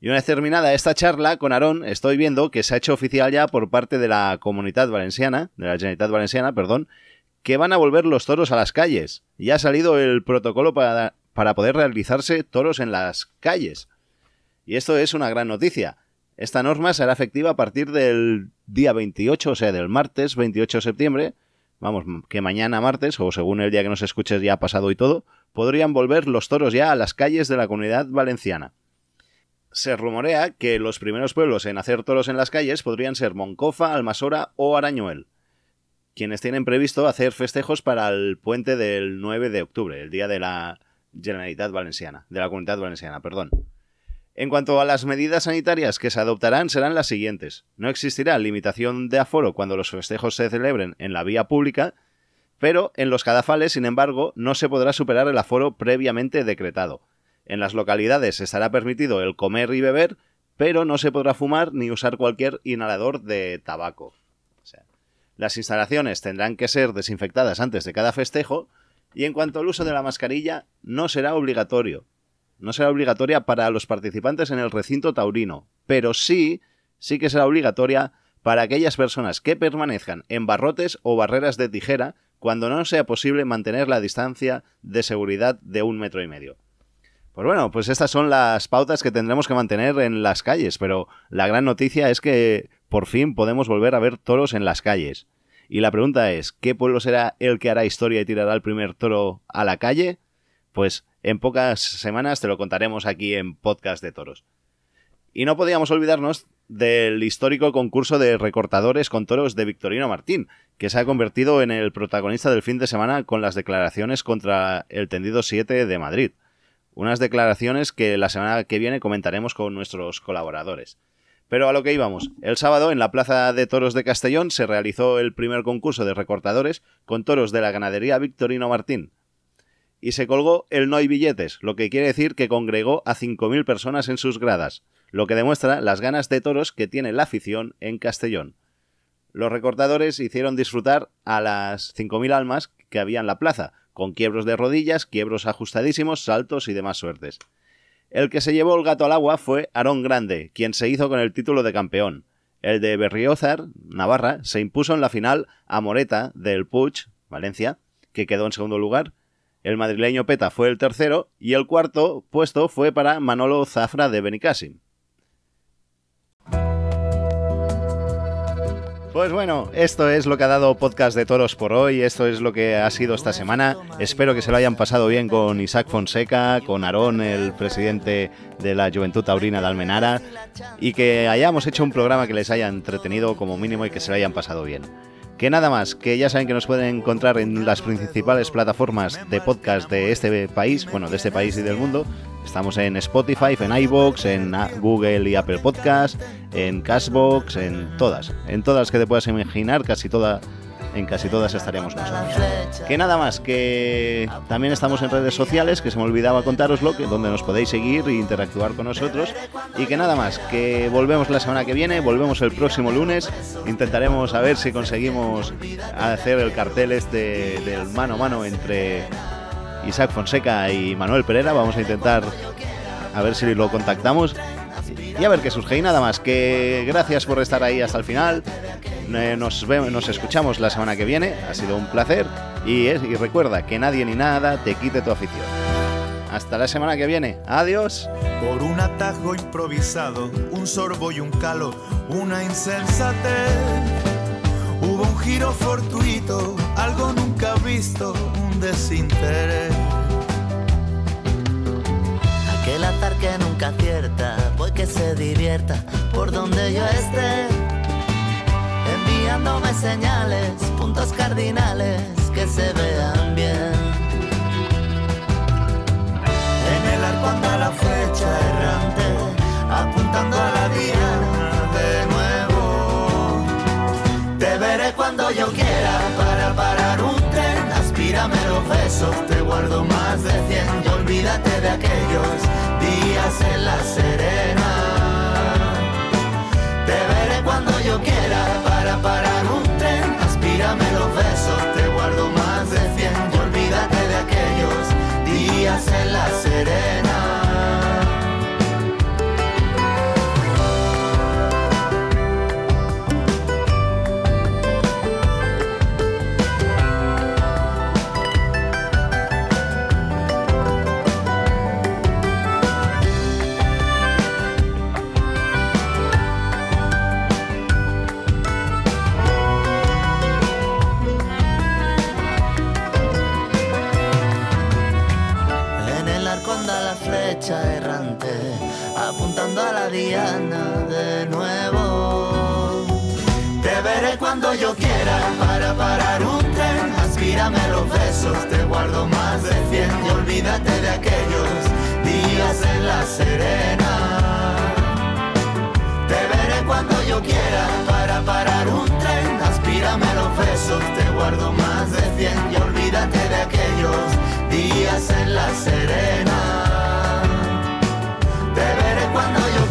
Y una vez terminada esta charla con Aarón, estoy viendo que se ha hecho oficial ya por parte de la Comunidad Valenciana, de la Generalitat Valenciana, perdón, que van a volver los toros a las calles. Ya ha salido el protocolo para, para poder realizarse toros en las calles. Y esto es una gran noticia. Esta norma será efectiva a partir del día 28, o sea, del martes 28 de septiembre. Vamos, que mañana martes, o según el día que nos escuches ya ha pasado y todo, podrían volver los toros ya a las calles de la comunidad valenciana. Se rumorea que los primeros pueblos en hacer toros en las calles podrían ser Moncofa, Almasora o Arañuel, quienes tienen previsto hacer festejos para el puente del 9 de octubre, el día de la Generalitat Valenciana, de la Comunidad Valenciana, perdón. En cuanto a las medidas sanitarias que se adoptarán serán las siguientes. No existirá limitación de aforo cuando los festejos se celebren en la vía pública, pero en los cadafales, sin embargo, no se podrá superar el aforo previamente decretado. En las localidades estará permitido el comer y beber, pero no se podrá fumar ni usar cualquier inhalador de tabaco. Las instalaciones tendrán que ser desinfectadas antes de cada festejo Y en cuanto al uso de la mascarilla, no será obligatorio. No será obligatoria para los participantes en el recinto taurino, pero sí, sí que será obligatoria para aquellas personas que permanezcan en barrotes o barreras de tijera cuando no sea posible mantener la distancia de seguridad de un metro y medio. Pues bueno, pues estas son las pautas que tendremos que mantener en las calles, pero la gran noticia es que por fin podemos volver a ver toros en las calles. Y la pregunta es, ¿qué pueblo será el que hará historia y tirará el primer toro a la calle? Pues en pocas semanas te lo contaremos aquí en Podcast de Toros. Y no podíamos olvidarnos del histórico concurso de recortadores con toros de Victorino Martín, que se ha convertido en el protagonista del fin de semana con las declaraciones contra el tendido 7 de Madrid. Unas declaraciones que la semana que viene comentaremos con nuestros colaboradores. Pero a lo que íbamos. El sábado en la Plaza de Toros de Castellón se realizó el primer concurso de recortadores con toros de la ganadería Victorino Martín. Y se colgó el no hay billetes, lo que quiere decir que congregó a 5.000 personas en sus gradas, lo que demuestra las ganas de toros que tiene la afición en Castellón. Los recortadores hicieron disfrutar a las 5.000 almas que había en la plaza, con quiebros de rodillas, quiebros ajustadísimos, saltos y demás suertes. El que se llevó el gato al agua fue Aarón Grande, quien se hizo con el título de campeón. El de Berriozar, Navarra, se impuso en la final a Moreta del Puig, Valencia, que quedó en segundo lugar. El madrileño Peta fue el tercero y el cuarto puesto fue para Manolo Zafra de Benicassim. Pues bueno, esto es lo que ha dado Podcast de Toros por hoy, esto es lo que ha sido esta semana. Espero que se lo hayan pasado bien con Isaac Fonseca, con Aarón, el presidente de la Juventud Taurina de Almenara, y que hayamos hecho un programa que les haya entretenido como mínimo y que se lo hayan pasado bien. Que nada más, que ya saben que nos pueden encontrar en las principales plataformas de podcast de este país, bueno, de este país y del mundo, Estamos en Spotify, en iBox, en Google y Apple Podcast, en Cashbox, en todas, en todas que te puedas imaginar, casi toda, en casi todas estaríamos nosotros. Que nada más, que también estamos en redes sociales, que se me olvidaba contaroslo, que donde nos podéis seguir e interactuar con nosotros. Y que nada más, que volvemos la semana que viene, volvemos el próximo lunes, intentaremos a ver si conseguimos hacer el cartel este del mano a mano entre Isaac Fonseca y Manuel Pereira. Vamos a intentar a ver si lo contactamos y a ver qué surge. Y nada más, que gracias por estar ahí hasta el final. Eh, nos, vemos, nos escuchamos la semana que viene. Ha sido un placer. Y, y recuerda que nadie ni nada te quite tu afición. Hasta la semana que viene. Adiós. Por un atajo improvisado, un sorbo y un calo, una insensatez. Hubo un giro fortuito, algo nunca visto, desinterés. Aquel azar que nunca acierta, que se divierta por donde yo esté. Enviándome señales, puntos cardinales que se vean bien. En el arco anda la flecha errante, apuntando a la diana de nuevo. Te veré cuando yo quiera para parar un Tírame los besos, te guardo más de cien y olvídate de aquellos días en la serena. Te veré cuando yo quiera para parar un tren, aspírame los besos, te guardo más de cien y olvídate de aquellos días en la serena. cuando yo quiera para parar un tren. Aspírame los besos, te guardo más de cien y olvídate de aquellos días en la serena. Te veré cuando yo quiera para parar un tren. Aspírame los besos, te guardo más de cien y olvídate de aquellos días en la serena. Te veré cuando yo